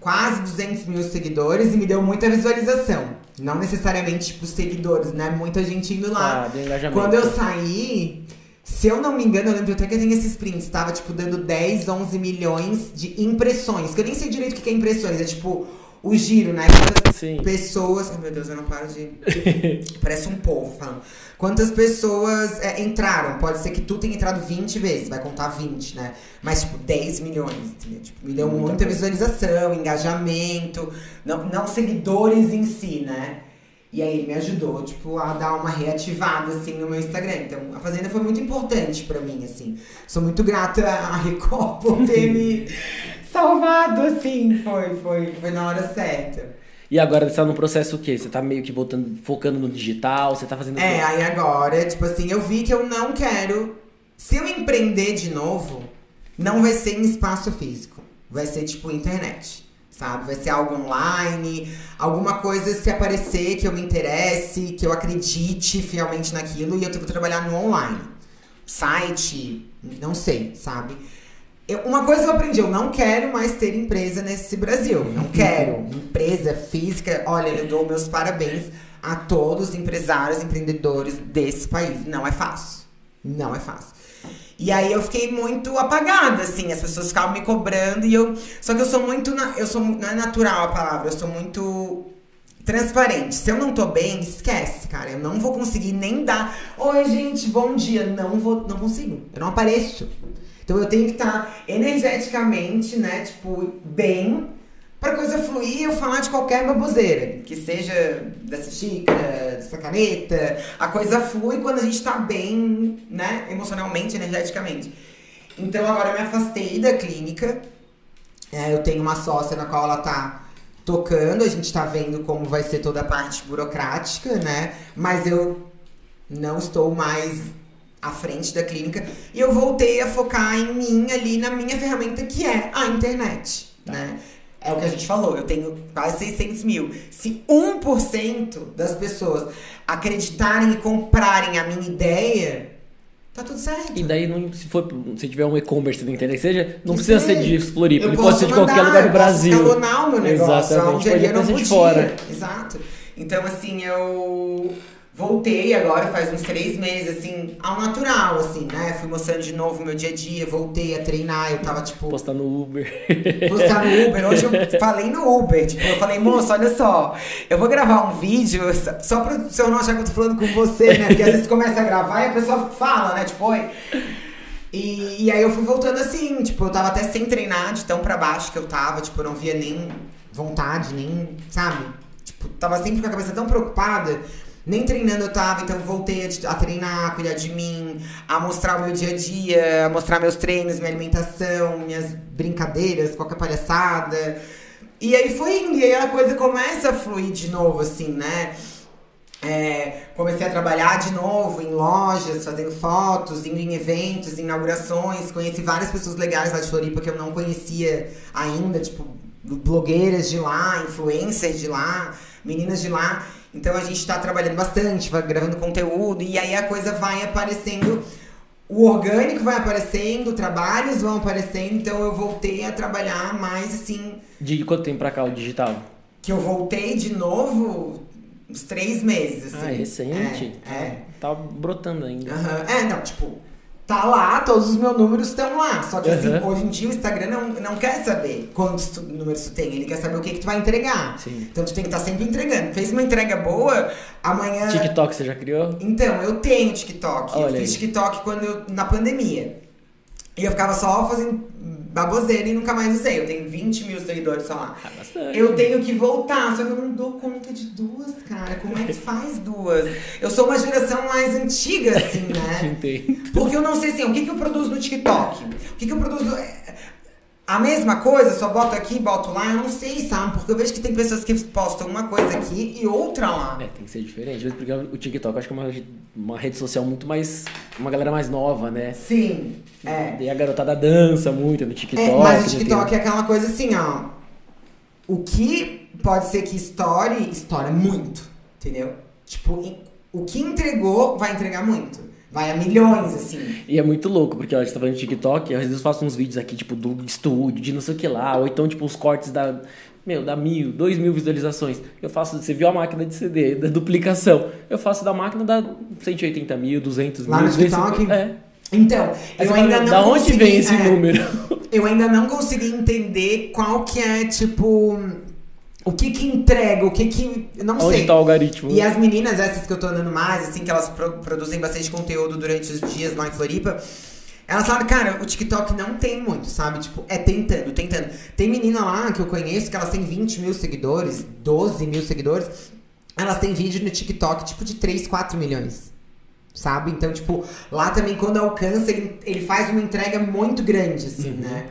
quase 200 mil seguidores e me deu muita visualização. Não necessariamente tipo seguidores, né? Muita gente indo lá. Ah. Quando eu saí, se eu não me engano, eu lembro até que tenho esses prints, tava tipo dando 10, 11 milhões de impressões. Que eu nem sei direito o que é impressões, é tipo o giro, né? Quantas Sim. pessoas. Ai meu Deus, eu não paro de. Parece um povo falando. Quantas pessoas é, entraram? Pode ser que tu tenha entrado 20 vezes, vai contar 20, né? Mas, tipo, 10 milhões, entendeu? Tipo, me deu Muita visualização, engajamento, não, não seguidores em si, né? E aí ele me ajudou, tipo, a dar uma reativada, assim, no meu Instagram. Então, a Fazenda foi muito importante pra mim, assim. Sou muito grata à Record por ter me salvado, assim. Foi, foi, foi na hora certa. E agora você tá no processo o quê? Você tá meio que voltando, focando no digital? Você tá fazendo É, aí agora, tipo assim, eu vi que eu não quero. Se eu empreender de novo, não vai ser em espaço físico. Vai ser tipo internet. Sabe? Vai ser algo online, alguma coisa se aparecer que eu me interesse, que eu acredite fielmente naquilo e eu tenho que trabalhar no online. Site, não sei, sabe? Eu- uma coisa eu aprendi, eu não quero mais ter empresa nesse Brasil. Não quero. Empresa física, olha, eu dou meus parabéns a todos os empresários, empreendedores desse país. Não é fácil. Não é fácil. E aí eu fiquei muito apagada, assim, as pessoas ficavam me cobrando e eu. Só que eu sou muito. na- Eu sou não é natural a palavra, eu sou muito transparente. Se eu não tô bem, esquece, cara. Eu não vou conseguir nem dar. Oi, gente, bom dia. Não vou, não consigo. Eu não apareço. Então eu tenho que estar energeticamente, né, tipo, bem, pra coisa fluir eu falar de qualquer baboseira. Que seja dessa xícara, dessa caneta. A coisa flui quando a gente tá bem, né, emocionalmente, energeticamente. Então agora eu me afastei da clínica. É, eu tenho uma sócia na qual ela tá tocando, a gente tá vendo como vai ser toda a parte burocrática, né? Mas eu não estou mais à frente da clínica e eu voltei a focar em mim ali na minha ferramenta que é a internet, né? É o que a gente falou, eu tenho quase 600 mil. Se 1% das pessoas acreditarem e comprarem a minha ideia, tá tudo certo. E daí, não, se, for, se tiver um e-commerce na internet, seja, não Que precisa seja. ser de Floripa, Eu ele pode ser de qualquer lugar do eu Brasil. escalonar o meu negócio, Exatamente, onde eu não podia. fora. Exato. Então, assim, eu voltei agora, faz uns três meses, assim, ao natural, assim, né? Fui mostrando de novo o meu dia a dia, voltei a treinar, eu tava, tipo, Postar no Uber. postar no Uber. Hoje eu falei no Uber, tipo, eu falei, moço, olha só, eu vou gravar um vídeo, só pra se eu não achar que eu tô falando com você, né? Porque às vezes começa a gravar e a pessoa fala, né? Tipo, oi. E, e aí eu fui voltando assim, tipo, eu tava até sem treinar, de tão pra baixo que eu tava, tipo, eu não via nem vontade, nem, sabe? Tipo, tava sempre com a cabeça tão preocupada. Nem treinando eu tava, então voltei a, a treinar, a cuidar de mim, a mostrar o meu dia a dia, a mostrar meus treinos, minha alimentação, minhas brincadeiras, qualquer palhaçada. E aí foi indo, e aí a coisa começa a fluir de novo, assim, né? É, comecei a trabalhar de novo em lojas, fazendo fotos, indo em eventos, inaugurações. Conheci várias pessoas legais lá de Floripa que eu não conhecia ainda, tipo, blogueiras de lá, influencers de lá, meninas de lá. Então a gente tá trabalhando bastante, vai gravando conteúdo, e aí a coisa vai aparecendo. O orgânico vai aparecendo, trabalhos vão aparecendo, então eu voltei a trabalhar mais assim. De quanto tempo pra cá o digital? Que eu voltei de novo uns três meses. Assim. Ah, é recente. É, é. Tá brotando ainda. Aham. É, não, tipo, tá lá, todos os meus números estão lá. Só que assim, Aham. hoje em dia o Instagram não, não quer saber quantos tu- números tu tem, ele quer saber o que, que tu vai entregar. Sim. Então tu tem que estar sempre entregando. Fez uma entrega boa, amanhã. TikTok você já criou? Então, eu tenho TikTok. Olha eu fiz aí. TikTok quando eu- na pandemia. E eu ficava só fazendo baboseira e nunca mais usei. Eu tenho 20 mil seguidores só lá. Ah, bastante. Eu tenho que voltar, só que eu não dou conta de duas, cara. Como é que faz duas? Eu sou uma geração mais antiga, assim, né? Porque eu não sei assim, o que, que eu produzo no TikTok? O que, que eu produzo. A mesma coisa, só boto aqui, boto lá, eu não sei, sabe? Porque eu vejo que tem pessoas que postam uma coisa aqui e outra lá. É, tem que ser diferente. Porque o TikTok eu acho que é uma, uma rede social muito mais. Uma galera mais nova, né? Sim, é. E a garotada dança muito no TikTok. É, mas o TikTok é aquela coisa assim, ó. o que pode ser que estoure, estoura muito, entendeu? Tipo, o que entregou, vai entregar muito. Vai a milhões, assim. E é muito louco, porque ó, a gente tá falando de TikTok, às vezes eu faço uns vídeos aqui, tipo, do estúdio, de não sei o que lá, ou então, tipo, os cortes da. Meu, dá mil, dois mil visualizações. Eu faço, você viu a máquina de CD, da duplicação. Eu faço da máquina da 180 mil, 200 Lá mil. no TikTok? 250. É. Então, Aí eu ainda fala, não Da onde consegui, vem esse é, número? Eu ainda não consegui entender qual que é, tipo... O que que entrega, o que que... Não Onde sei. tá o algoritmo? E as meninas, essas que eu tô andando mais, assim, que elas pro- produzem bastante conteúdo durante os dias lá em Floripa, elas falam, cara, o TikTok não tem muito, sabe? Tipo, é tentando, tentando. Tem menina lá que eu conheço que elas têm 20 mil seguidores, 12 mil seguidores. Elas têm vídeo no TikTok, tipo, de 3, 4 milhões. Sabe? Então, tipo, lá também quando alcança, ele, ele faz uma entrega muito grande, assim, Uhum. né?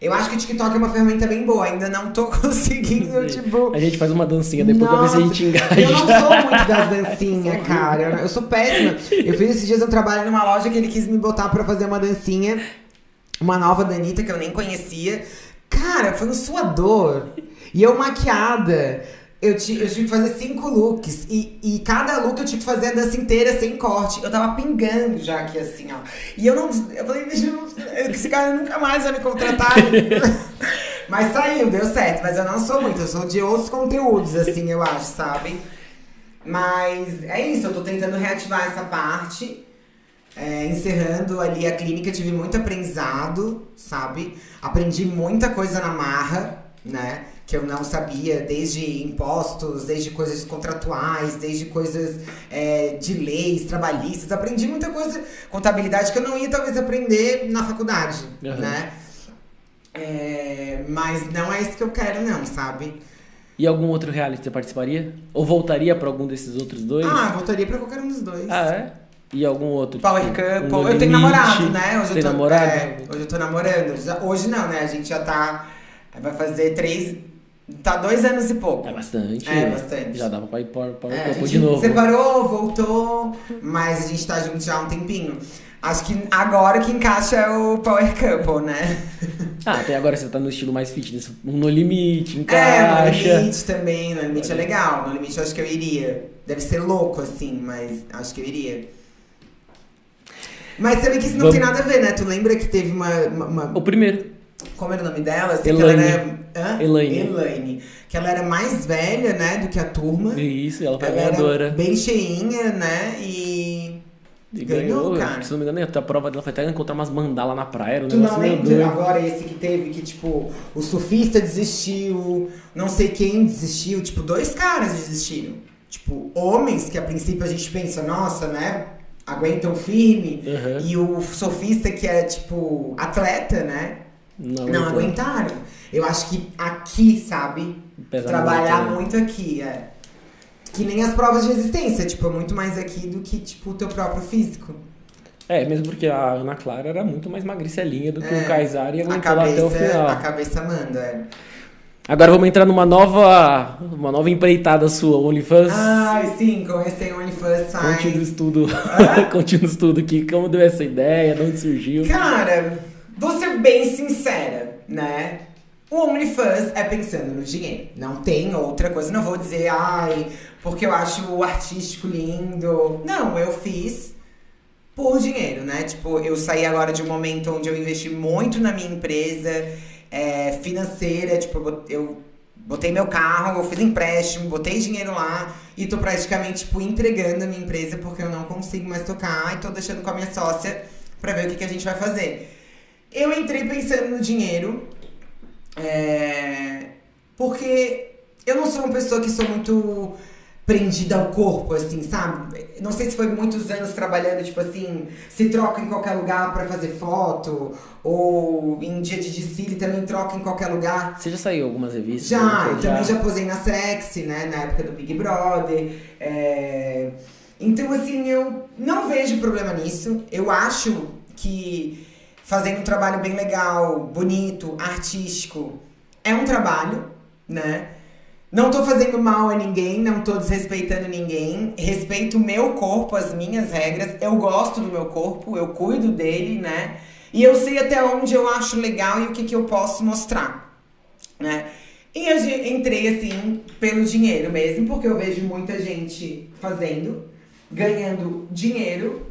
Eu acho que o TikTok é uma ferramenta bem boa, ainda não tô conseguindo, tipo. A gente faz uma dancinha depois pra ver se a gente engaja. Eu não sou muito das dancinhas, cara. Eu, eu sou péssima. Eu fiz esses dias um trabalho numa loja que ele quis me botar pra fazer uma dancinha. Uma nova da Anitta que eu nem conhecia. Cara, foi um suador. E eu maquiada. Eu, eu tive que fazer cinco looks. E, e cada look eu tive que fazer a dança inteira sem corte. Eu tava pingando já aqui assim, ó. E eu não. Eu falei, "Bicho, esse cara nunca mais vai me contratar. mas saiu, deu certo. Mas eu não sou muito, eu sou de outros conteúdos, assim, eu acho, sabe? Mas é isso, eu tô tentando reativar essa parte. É, encerrando ali a clínica, tive muito aprendizado, sabe? Aprendi muita coisa na marra, né? Que eu não sabia, desde impostos, desde coisas contratuais, desde coisas é, de leis trabalhistas. Aprendi muita coisa, contabilidade, que eu não ia talvez aprender na faculdade, Aham. né? É, mas não é isso que eu quero, não, sabe? E algum outro reality você participaria? Ou voltaria pra algum desses outros dois? Ah, voltaria pra qualquer um dos dois. Ah, é? E algum outro? Power tipo, Couple. um eu tenho namorado, né? Hoje Tem eu tô, namorado? é, hoje eu tô namorando. Hoje não, né? A gente já tá. Vai fazer três. Tá dois anos e pouco. É bastante. É, bastante. Já dá pra ir para Power É, gente de novo. separou, voltou, mas a gente tá junto já há um tempinho. Acho que agora que encaixa é o Power Couple, né? Ah, até agora você tá no estilo mais fitness. No Limite, É, no encaixa. limite também. No limite é legal. No limite eu acho que eu iria. Deve ser louco, assim, mas acho que eu iria. Mas também que isso não Vamos- tem nada a ver, né? Tu lembra que teve uma- uma- uma O primeiro. Como era o nome dela? Assim, Elaine. Que ela era, Hã? Elaine. Elaine. Que ela era mais velha, né, do que a turma. Isso, ela foi ela ganhadora. era bem cheinha, né? E. E ganhou, ganhou, cara. se não me engano, a prova dela foi até encontrar umas mandalas na praia. Era um Tu não lembra agora esse que teve que, tipo, o surfista desistiu, não sei quem desistiu, tipo, dois caras desistiram. Tipo, homens que a princípio a gente pensa, nossa, né? Aguentam firme. Aham. E o surfista que é, tipo, atleta, né? Não, Não aguentaram. Eu acho que aqui, sabe? pesa Trabalhar muito, né? muito aqui, é. Que nem as provas de resistência, tipo, é muito mais aqui do que, tipo, o teu próprio físico. É, mesmo porque a Ana Clara era muito mais magricelinha do que É, o Kaysar e aguentou lá até o cabeça, final. a cabeça manda, é. Agora vamos entrar numa nova, uma nova empreitada sua, OnlyFans. Ai, sim, comecei o OnlyFans Conte no Science. estudo, conte no estudo aqui, como deu essa ideia, de onde surgiu. Cara, vou ser bem sincera, né? O OnlyFans é pensando no dinheiro. Não tem outra coisa. Não vou dizer, ai, porque eu acho o artístico lindo. Não, eu fiz por dinheiro, né? Tipo, eu saí agora de um momento onde eu investi muito na minha empresa é, financeira. Tipo, eu bot- eu botei meu carro, eu fiz empréstimo, botei dinheiro lá e tô praticamente, tipo, entregando a minha empresa porque eu não consigo mais tocar e tô deixando com a minha sócia pra ver o que, que a gente vai fazer. Eu entrei pensando no dinheiro, é, porque eu não sou uma pessoa que sou muito prendida ao corpo, assim, sabe? Não sei se foi muitos anos trabalhando, tipo assim, se troca em qualquer lugar pra fazer foto, ou em dia de desfile também troca em qualquer lugar. Você já saiu algumas revistas? Já, eu também já posei na Sexy, né? Na época do Big Brother. é, Então, assim, eu não vejo problema nisso. Eu acho que fazendo um trabalho bem legal, bonito, artístico, é um trabalho, né? Não tô fazendo mal a ninguém, não tô desrespeitando ninguém. Respeito o meu corpo, as minhas regras. Eu gosto do meu corpo, eu cuido dele, né? E eu sei até onde eu acho legal e o que, que eu posso mostrar, né? E eu entrei assim pelo dinheiro mesmo, porque eu vejo muita gente fazendo, ganhando dinheiro.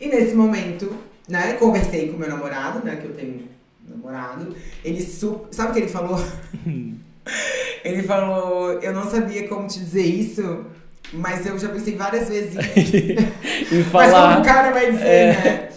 E nesse momento, né, conversei com meu namorado, né, que eu tenho namorado. Ele su sabe o que ele falou? ele falou, eu não sabia como te dizer isso, mas eu já pensei várias vezes em Em mas como falar. o cara vai dizer, É. né?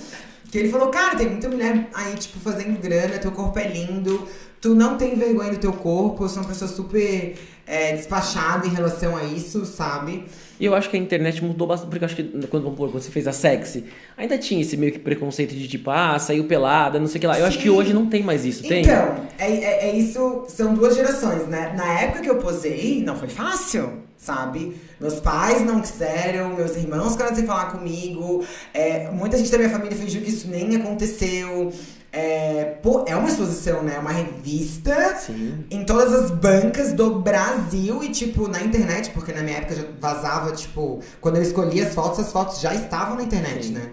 Que ele falou, cara, tem muita mulher aí, tipo, fazendo grana, teu corpo é lindo, tu não tem vergonha do teu corpo, eu sou uma pessoa super é, despachada em relação a isso, sabe? E eu acho que a internet mudou bastante, porque eu acho que quando, vamos quando você fez a sexy, ainda tinha esse meio que preconceito de tipo, ah, saiu pelada, não sei o que lá. Eu acho que Sim. hoje não tem mais isso, tem? Então, é, é, é isso, são duas gerações, né? Na época que eu posei, não foi fácil, sabe? Meus pais não quiseram, meus irmãos queriam sem falar comigo, é, muita gente da minha família fingiu que isso nem aconteceu. É, é uma exposição, né? É uma revista Sim. em todas as bancas do Brasil e, tipo, na internet, porque na minha época já vazava, tipo, quando eu escolhi as fotos, as fotos já estavam na internet, Sim. né?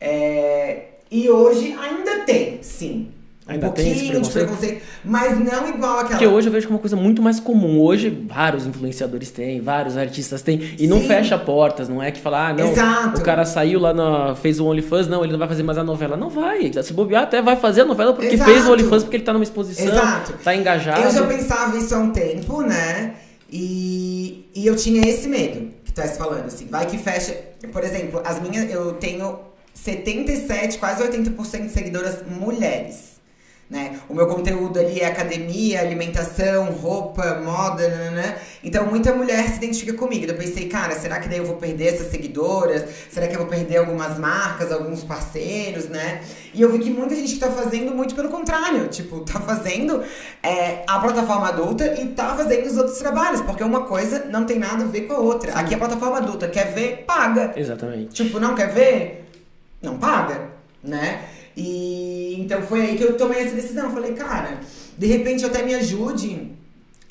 É, e hoje ainda tem, sim. Um Ainda tem pouquinho de preconceito, mas não igual aquela. Porque hoje eu vejo que é uma coisa muito mais comum. Hoje, vários influenciadores têm, vários artistas têm. E não Sim. fecha portas, não é que fala, ah, não, Exato. o cara saiu lá, na, fez o OnlyFans, não, ele não vai fazer mais a novela. Não vai. Se bobear, até vai fazer a novela porque Exato. fez o OnlyFans, porque ele tá numa exposição, Exato. tá engajado. Eu já pensava isso há um tempo, né? E, e eu tinha esse medo que tu estás falando, assim. Vai que fecha. Por exemplo, as minhas. Eu tenho 77, quase 80% de seguidoras mulheres. Né? O meu conteúdo ali é academia, alimentação, roupa, moda, né? Então muita mulher se identifica comigo. Eu pensei, cara, será que daí eu vou perder essas seguidoras? Será que eu vou perder algumas marcas, alguns parceiros, né? E eu vi que muita gente tá fazendo muito pelo contrário. Tipo, tá fazendo é, a plataforma adulta e tá fazendo os outros trabalhos. Porque uma coisa não tem nada a ver com a outra. Aqui é a plataforma adulta. Quer ver? Paga. Exatamente. Tipo, não quer ver? Não paga, né? E então foi aí que eu tomei essa decisão. Eu falei, cara, de repente até me ajude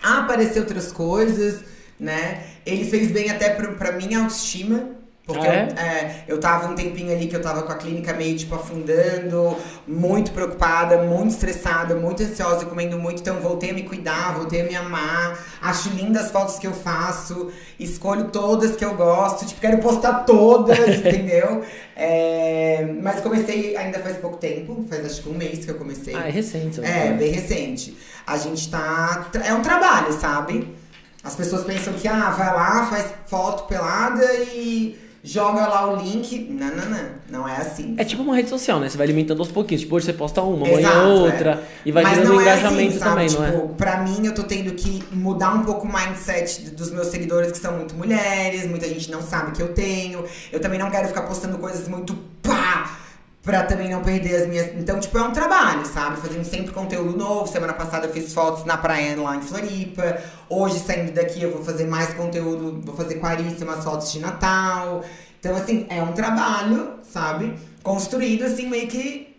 a aparecer outras coisas, né? Ele fez bem até pra, pra minha autoestima. Porque Ah, é? eu, é, eu tava um tempinho ali que eu tava com a clínica meio tipo afundando, muito preocupada, muito estressada, muito ansiosa, comendo muito, então voltei a me cuidar, voltei a me amar. Acho lindas as fotos que eu faço, escolho todas que eu gosto, tipo, quero postar todas, entendeu? É, mas comecei ainda faz pouco tempo, faz acho que um mês que eu comecei. Ah, é recente. vai É, bem recente. A gente tá. É um trabalho, sabe? As pessoas pensam que, ah, vai lá, faz foto pelada e joga lá o link. Não, não, não. Não é assim. É tipo uma rede social, né? Você vai alimentando aos pouquinhos. Tipo, hoje você posta uma, amanhã Exato, outra. E vai Mas gerando não um é engajamento assim, também, tipo, não é? Pra mim, eu tô tendo que mudar um pouco o mindset dos meus seguidores, que são muito mulheres, muita gente não sabe que eu tenho. Eu também não quero ficar postando coisas muito pá! Pra também não perder as minhas. Então, tipo, é um trabalho, sabe? Fazendo sempre conteúdo novo. Semana passada eu fiz fotos na praia lá em Floripa. Hoje, saindo daqui, eu vou fazer mais conteúdo. Vou fazer umas fotos de Natal. Então, assim, é um trabalho, sabe? Construído, assim, meio que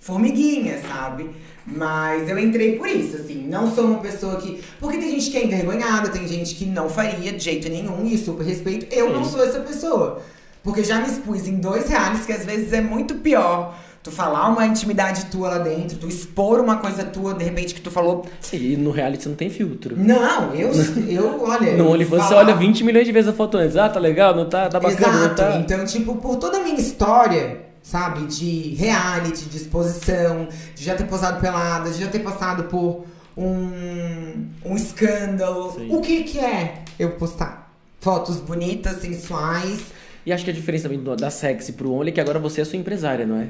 formiguinha, sabe? Mas eu entrei por isso, assim. Não sou uma pessoa que. Porque tem gente que é envergonhada, tem gente que não faria de jeito nenhum, e super respeito. Eu não sou essa pessoa. Porque já me expus em dois reais, que às vezes é muito pior. Tu falar uma intimidade tua lá dentro, tu expor uma coisa tua, de repente, que tu falou. E no reality não tem filtro. Não, eu, eu olha. No OnlyFans você olha 20 milhões de vezes a foto antes. Ah, tá legal, não tá? Tá bacana, Exato. tá? Então, tipo, por toda a minha história, sabe, de reality, de exposição, de já ter posado pelada, de já ter passado por um, um escândalo. Sim. O que que é eu postar? Fotos bonitas, sensuais. E acho que a diferença também da sexy pro Only é que agora você é sua empresária, não é?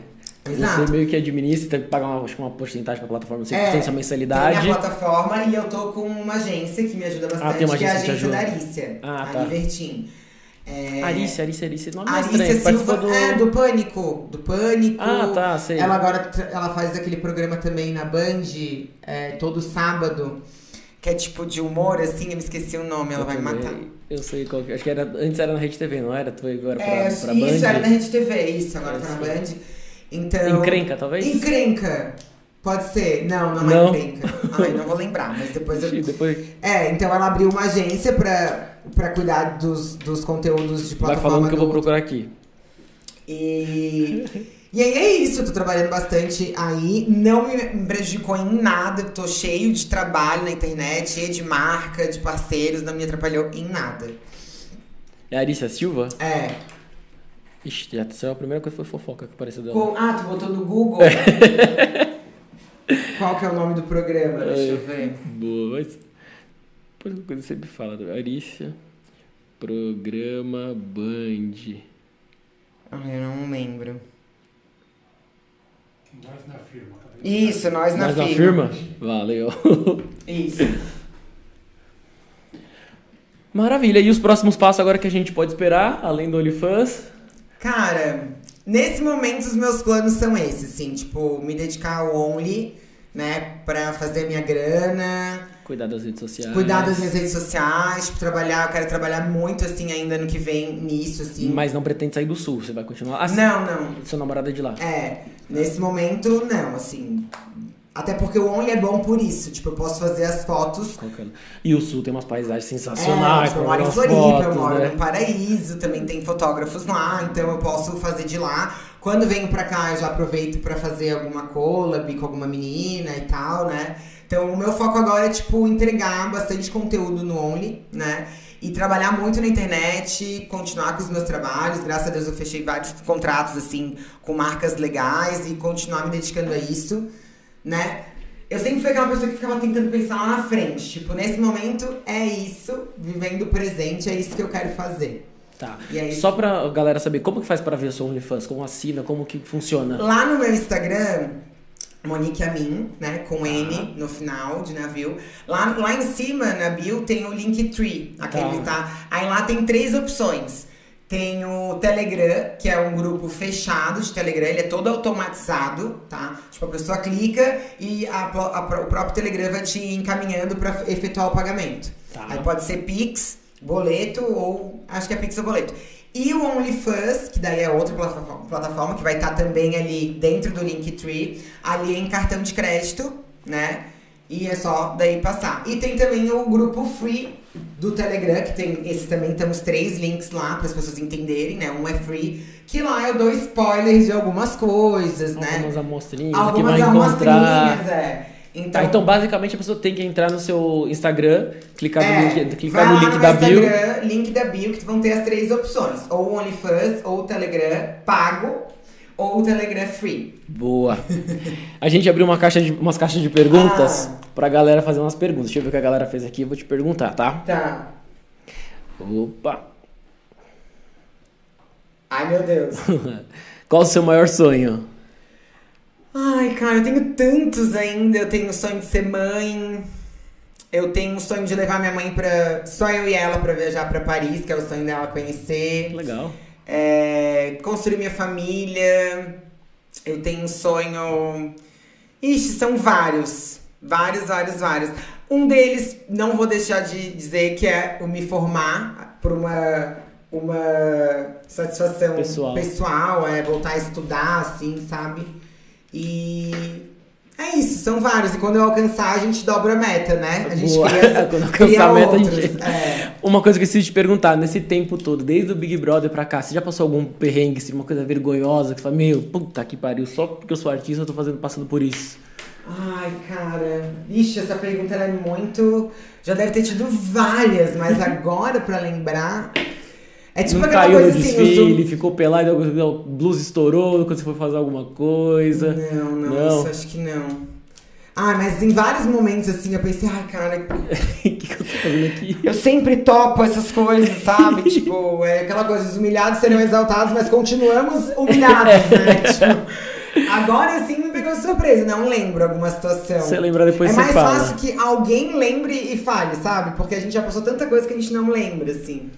Exato. Você meio que administra, tem que pagar uma, acho que uma porcentagem pra plataforma, sei É, tem sua Tem mensalidade. a plataforma e eu tô com uma agência que me ajuda bastante, Ah, tem uma que é a agência agência da. Arícia, Ah, a tá. Libertin. É, Arícia, Arícia, Arícia, nome é Arícia estranho. Silva, do... é, do Pânico, do Pânico. Ah, tá, sei. Ela agora ela faz aquele programa também na Band, é, todo sábado, que é tipo de humor, assim, eu me esqueci o nome, ela Eu vai me também. matar. Eu sei qual que Acho que era, antes era na Rede TV, não era? Tu foi agora pra, É, pra isso, Band? era na Rede TV, isso, agora É, tá na. Band. Então. Encrenca, talvez? Encrenca. Pode ser. Não, não, Não. é encrenca. Ai, não vou lembrar, mas depois eu. Depois É, então ela abriu uma agência pra, pra cuidar dos, dos conteúdos de vai plataforma falando que eu vou procurar aqui. E, E aí é isso, eu tô trabalhando bastante aí, não me prejudicou em nada, tô cheio de trabalho na internet, cheio de marca, de parceiros, não me atrapalhou em nada. É a Arícia Silva? É. Ixi, já saiu a primeira coisa foi fofoca que apareceu dela. Com- ah, tu botou no Google? Qual que é o nome do programa? Deixa eu ver. Boa, mas. Depois uma coisa que você me fala. Arícia, programa Band. Ai, eu não lembro. Nós na firma. Isso, nós na Mas na firma. firma? Valeu. Isso. Maravilha. E os próximos passos agora que a gente pode esperar, além do OnlyFans? Cara, nesse momento os meus planos são esses, assim, tipo, me dedicar ao Only, né, pra fazer a minha grana, Cuidar das redes sociais. cuidar das minhas redes sociais, tipo, trabalhar, eu quero trabalhar muito, assim, ainda ano que vem nisso, assim. Mas não pretende sair do sul, você vai continuar. Ah, Não, não. Seu namorado é de lá. É, nesse momento, não, assim. Até porque o Only é bom por isso, tipo, eu posso fazer as fotos é? E o sul tem umas paisagens É, sensacionais. tipo, eu moro em Floripa, eu fotos, moro né? no Paraíso, também tem fotógrafos lá, então eu posso fazer de lá. Quando venho pra cá, eu já aproveito pra fazer alguma collab com alguma menina e tal, né? Então o meu foco agora é, tipo, entregar bastante conteúdo no Only, né? E trabalhar muito na internet, continuar com os meus trabalhos. Graças a Deus eu fechei vários contratos, assim, com marcas legais e continuar me dedicando a isso, né? Eu sempre fui aquela pessoa que ficava tentando pensar lá na frente. Tipo, nesse momento é isso, vivendo o presente, é isso que eu quero fazer. Tá. Aí- Só pra galera saber, como que faz pra ver o seu OnlyFans? Como assina? Como que funciona? Lá no meu Instagram, Monique Amin, né? Com N no final de navio. Lá, lá em cima, na bio, tem o Linktree. Aquele Tá. tá. Aí lá tem três opções. Tem o Telegram, que é um grupo fechado de Telegram, ele é todo automatizado, tá? Tipo, a pessoa clica e a a o próprio Telegram vai te encaminhando pra efetuar o pagamento. Tá. Aí pode ser Pix, boleto ou. Acho que é Pix ou boleto. E o OnlyFans, que daí é outra plataforma, que vai estar também ali dentro do Linktree, ali em cartão de crédito, né? E é só daí passar. E tem também o grupo free do Telegram, que tem. Esse também temos três links lá para as pessoas entenderem, né? Um é free, que lá eu dou spoilers de algumas coisas, né? Algumas amostrinhas que Algumas vai encontrar. amostrinhas, é. Então, Tá, então basicamente a pessoa tem que entrar no seu Instagram, clicar no É, link, clicar no link no da meu bio. Instagram, link da bio, que vão ter as três opções. Ou OnlyFans, ou Telegram pago, ou Telegram free. Boa. A gente abriu uma caixa de, umas caixas de perguntas Ah. pra galera fazer umas perguntas. Deixa eu ver o que a galera fez aqui, eu vou te perguntar, tá? Tá. Opa. Ai, meu Deus. Qual o seu maior sonho? Ai, cara, eu tenho tantos ainda. Eu tenho o sonho de ser mãe. Eu tenho o sonho de levar minha mãe pra. Só eu e ela pra viajar pra Paris, que é o sonho dela conhecer. Legal. É, construir minha família. Eu tenho um sonho. Ixi, são vários. Vários, vários, vários. Um deles, não vou deixar de dizer que é o me formar por uma, uma satisfação Pessoal. pessoal, é voltar a estudar, assim, sabe? E é isso, são vários. E quando eu alcançar, a gente dobra a meta, né? A gente Boa. cria, Quando alcançar a meta, a outros. gente- É. Uma coisa que eu preciso te perguntar, nesse tempo todo, desde o Big Brother pra cá, você já passou algum perrengue, assim, uma coisa vergonhosa, que você fala, meu, puta que pariu, só porque eu sou artista eu tô fazendo, passando por isso. Ai, cara. Ixi, essa pergunta é muito. Já deve ter tido várias, mas agora pra lembrar. É tipo não aquela caiu no assim, desfile, ficou pelado, a blusa estourou quando você foi fazer alguma coisa. Não, não, Não. isso acho que não. Ah, mas em vários momentos assim eu pensei, ai, cara, O que, que eu tô fazendo aqui? eu sempre topo essas coisas, sabe? tipo, é aquela coisa, os humilhados serão exaltados, mas continuamos humilhados, né? tipo, agora assim me pegou de surpresa, não lembro alguma situação. Você lembrar depois é mais fala. fácil que alguém lembre e fale, sabe? Porque a gente já passou tanta coisa que a gente não lembra, assim.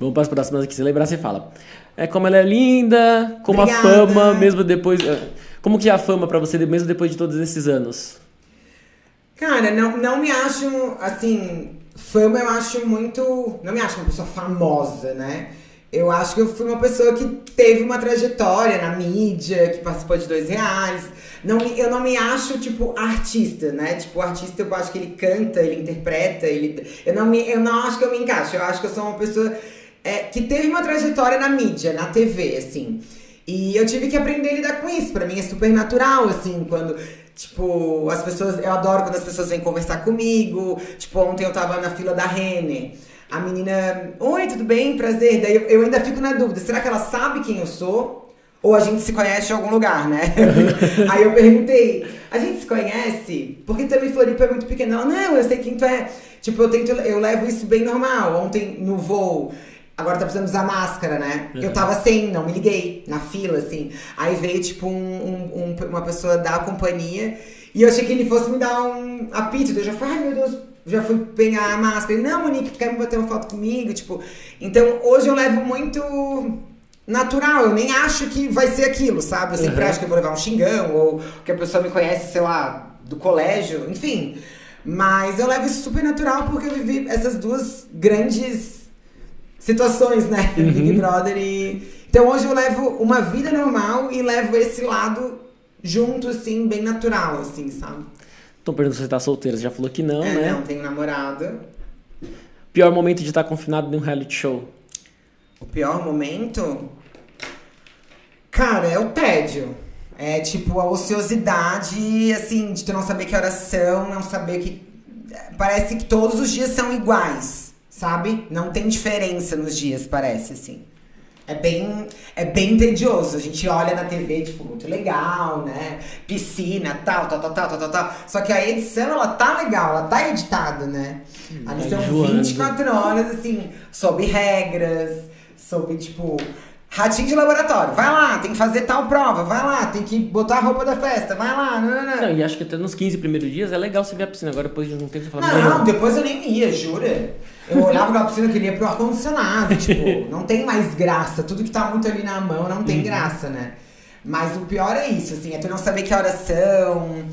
Vamos para as próximas aqui. Se lembrar, você fala. É como ela é linda, como Obrigada. a fama, mesmo depois. Como que é a fama pra você, mesmo depois de todos esses anos? Cara, não, não me acho, assim, fama eu acho muito. Não me acho uma pessoa famosa, né? Eu acho que eu fui uma pessoa que teve uma trajetória na mídia, que participou de dois reais. Não, eu não me acho, tipo, artista, né? Tipo, artista eu acho que ele canta, ele interpreta, ele. Eu não, me, eu não acho que eu me encaixo. Eu acho que eu sou uma pessoa é, que teve uma trajetória na mídia, na TV, assim. E eu tive que aprender a lidar com isso. Pra mim é super natural, assim, quando. Tipo, as pessoas. Eu adoro quando as pessoas vêm conversar comigo. Tipo, ontem eu tava na fila da Renner. A menina, oi, tudo bem? Prazer. Daí eu, eu ainda fico na dúvida: será que ela sabe quem eu sou? Ou a gente se conhece em algum lugar, né? Aí eu perguntei, a gente se conhece? Porque também Floripa é muito pequena. Ela, não, eu sei quem tu é. Tipo, eu tento, eu levo isso bem normal. Ontem no voo, agora tá precisando usar máscara, né? Uhum. Eu tava sem, não me liguei, na fila, assim. Aí veio, tipo, um, um- um- uma pessoa da companhia e eu achei que ele fosse me dar um apito. Eu já falei, ai meu Deus, já fui pegar a máscara. Ele, não, Monique, tu quer me bater uma foto comigo? Tipo, então hoje eu levo muito natural, eu nem acho que vai ser aquilo, sabe? Eu sempre Uhum. acho que eu vou levar um xingão, ou que a pessoa me conhece, sei lá, do colégio, enfim. Mas eu levo isso super natural porque eu vivi essas duas grandes situações, né? Uhum. Big Brother e. Então hoje eu levo uma vida normal e levo esse lado junto, assim, bem natural, assim, sabe? Estão perguntando se você tá solteira. Você já falou que não, é, né? não, tenho namorada. Pior momento de estar confinado num reality show. O pior momento. Cara, é o tédio. É tipo a ociosidade, assim, de tu não saber que horas são, não saber que. Parece que todos os dias são iguais, sabe? Não tem diferença nos dias, parece, assim. É bem, é bem tedioso. A gente olha na TV, tipo, muito legal, né? Piscina, tal, tal, tal, tal, tal, tal. Só que a edição, ela tá legal, ela tá editada, né? Ali tá são enjoando. 24 horas, assim, sob regras, sob, tipo, ratinho de laboratório. Vai lá, tem que fazer tal prova, vai lá, tem que botar a roupa da festa, vai lá, não, não, não. Não, e acho que até nos 15 primeiros dias é legal você ver a piscina. Agora depois de um tempo você fala, Não, depois eu nem ia, jura? Eu olhava aquela piscina que queria pro ar-condicionado, tipo, não tem mais graça. Tudo que tá muito ali na mão não tem graça, né? Mas o pior é isso, assim, é tu não saber que horas são,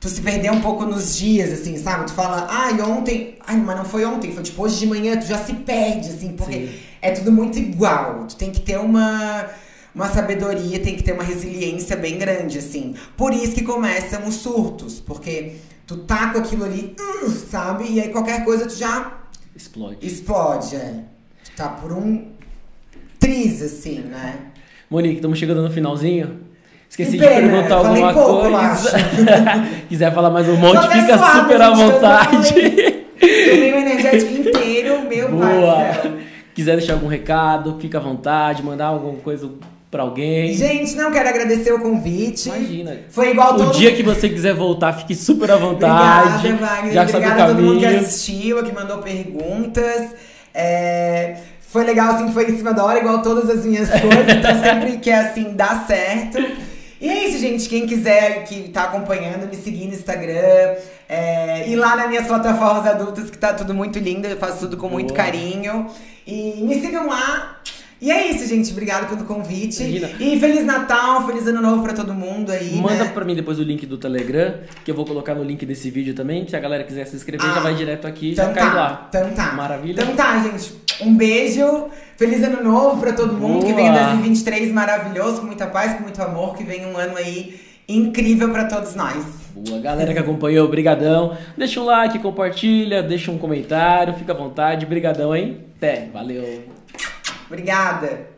tu se perder um pouco nos dias, assim, sabe? Tu fala, ai, ontem. Ai, mas não foi ontem, foi tipo hoje de manhã, tu já se perde, assim, porque Sim. é tudo muito igual. Tu tem que ter uma. Uma sabedoria, tem que ter uma resiliência bem grande, assim. Por isso que começam os surtos, porque tu tá com aquilo ali, uh, sabe? E aí qualquer coisa tu já explode. explode, é. Tá por um triz, assim, né? Monique, estamos chegando no finalzinho. Esqueci Que de pena, perguntar alguma pouco, coisa. Quiser falar mais um monte, fica super à vontade. Tomei o energético inteiro, meu Boa. céu. Quiser deixar algum recado, fica à vontade, mandar alguma coisa pra alguém. Gente, não quero agradecer o convite. Imagina. Foi igual O todo dia que você quiser voltar, fique super à vontade. Obrigada, Wagner. Já sabe o Obrigada a todo mundo que assistiu, que mandou perguntas. É, Foi legal, assim, foi em cima da hora, igual todas as minhas coisas. Então, sempre que é assim, dá certo. E é isso, gente. Quem quiser, que tá acompanhando, me seguir no Instagram. É, ir lá nas minhas plataformas adultas, que tá tudo muito lindo. Eu faço tudo com muito Boa. carinho. E me sigam lá. E é isso, gente. Obrigada pelo convite. Imagina. E Feliz Natal, Feliz Ano Novo pra todo mundo aí. Manda né? pra mim depois o link do Telegram, que eu vou colocar no link desse vídeo também. Se a galera quiser se inscrever, Ah, já vai direto aqui e Então já cai tá, lá. então tá. Maravilha. Então tá, gente. Um beijo. Feliz ano novo pra todo mundo. Que Boa. venha 2023 maravilhoso, com muita paz, com muito amor. Que venha um ano aí incrível pra todos nós. Boa, galera que acompanhou, brigadão. Deixa um like, compartilha, deixa um comentário, fica à vontade. Brigadão, hein? Até, valeu. Obrigada.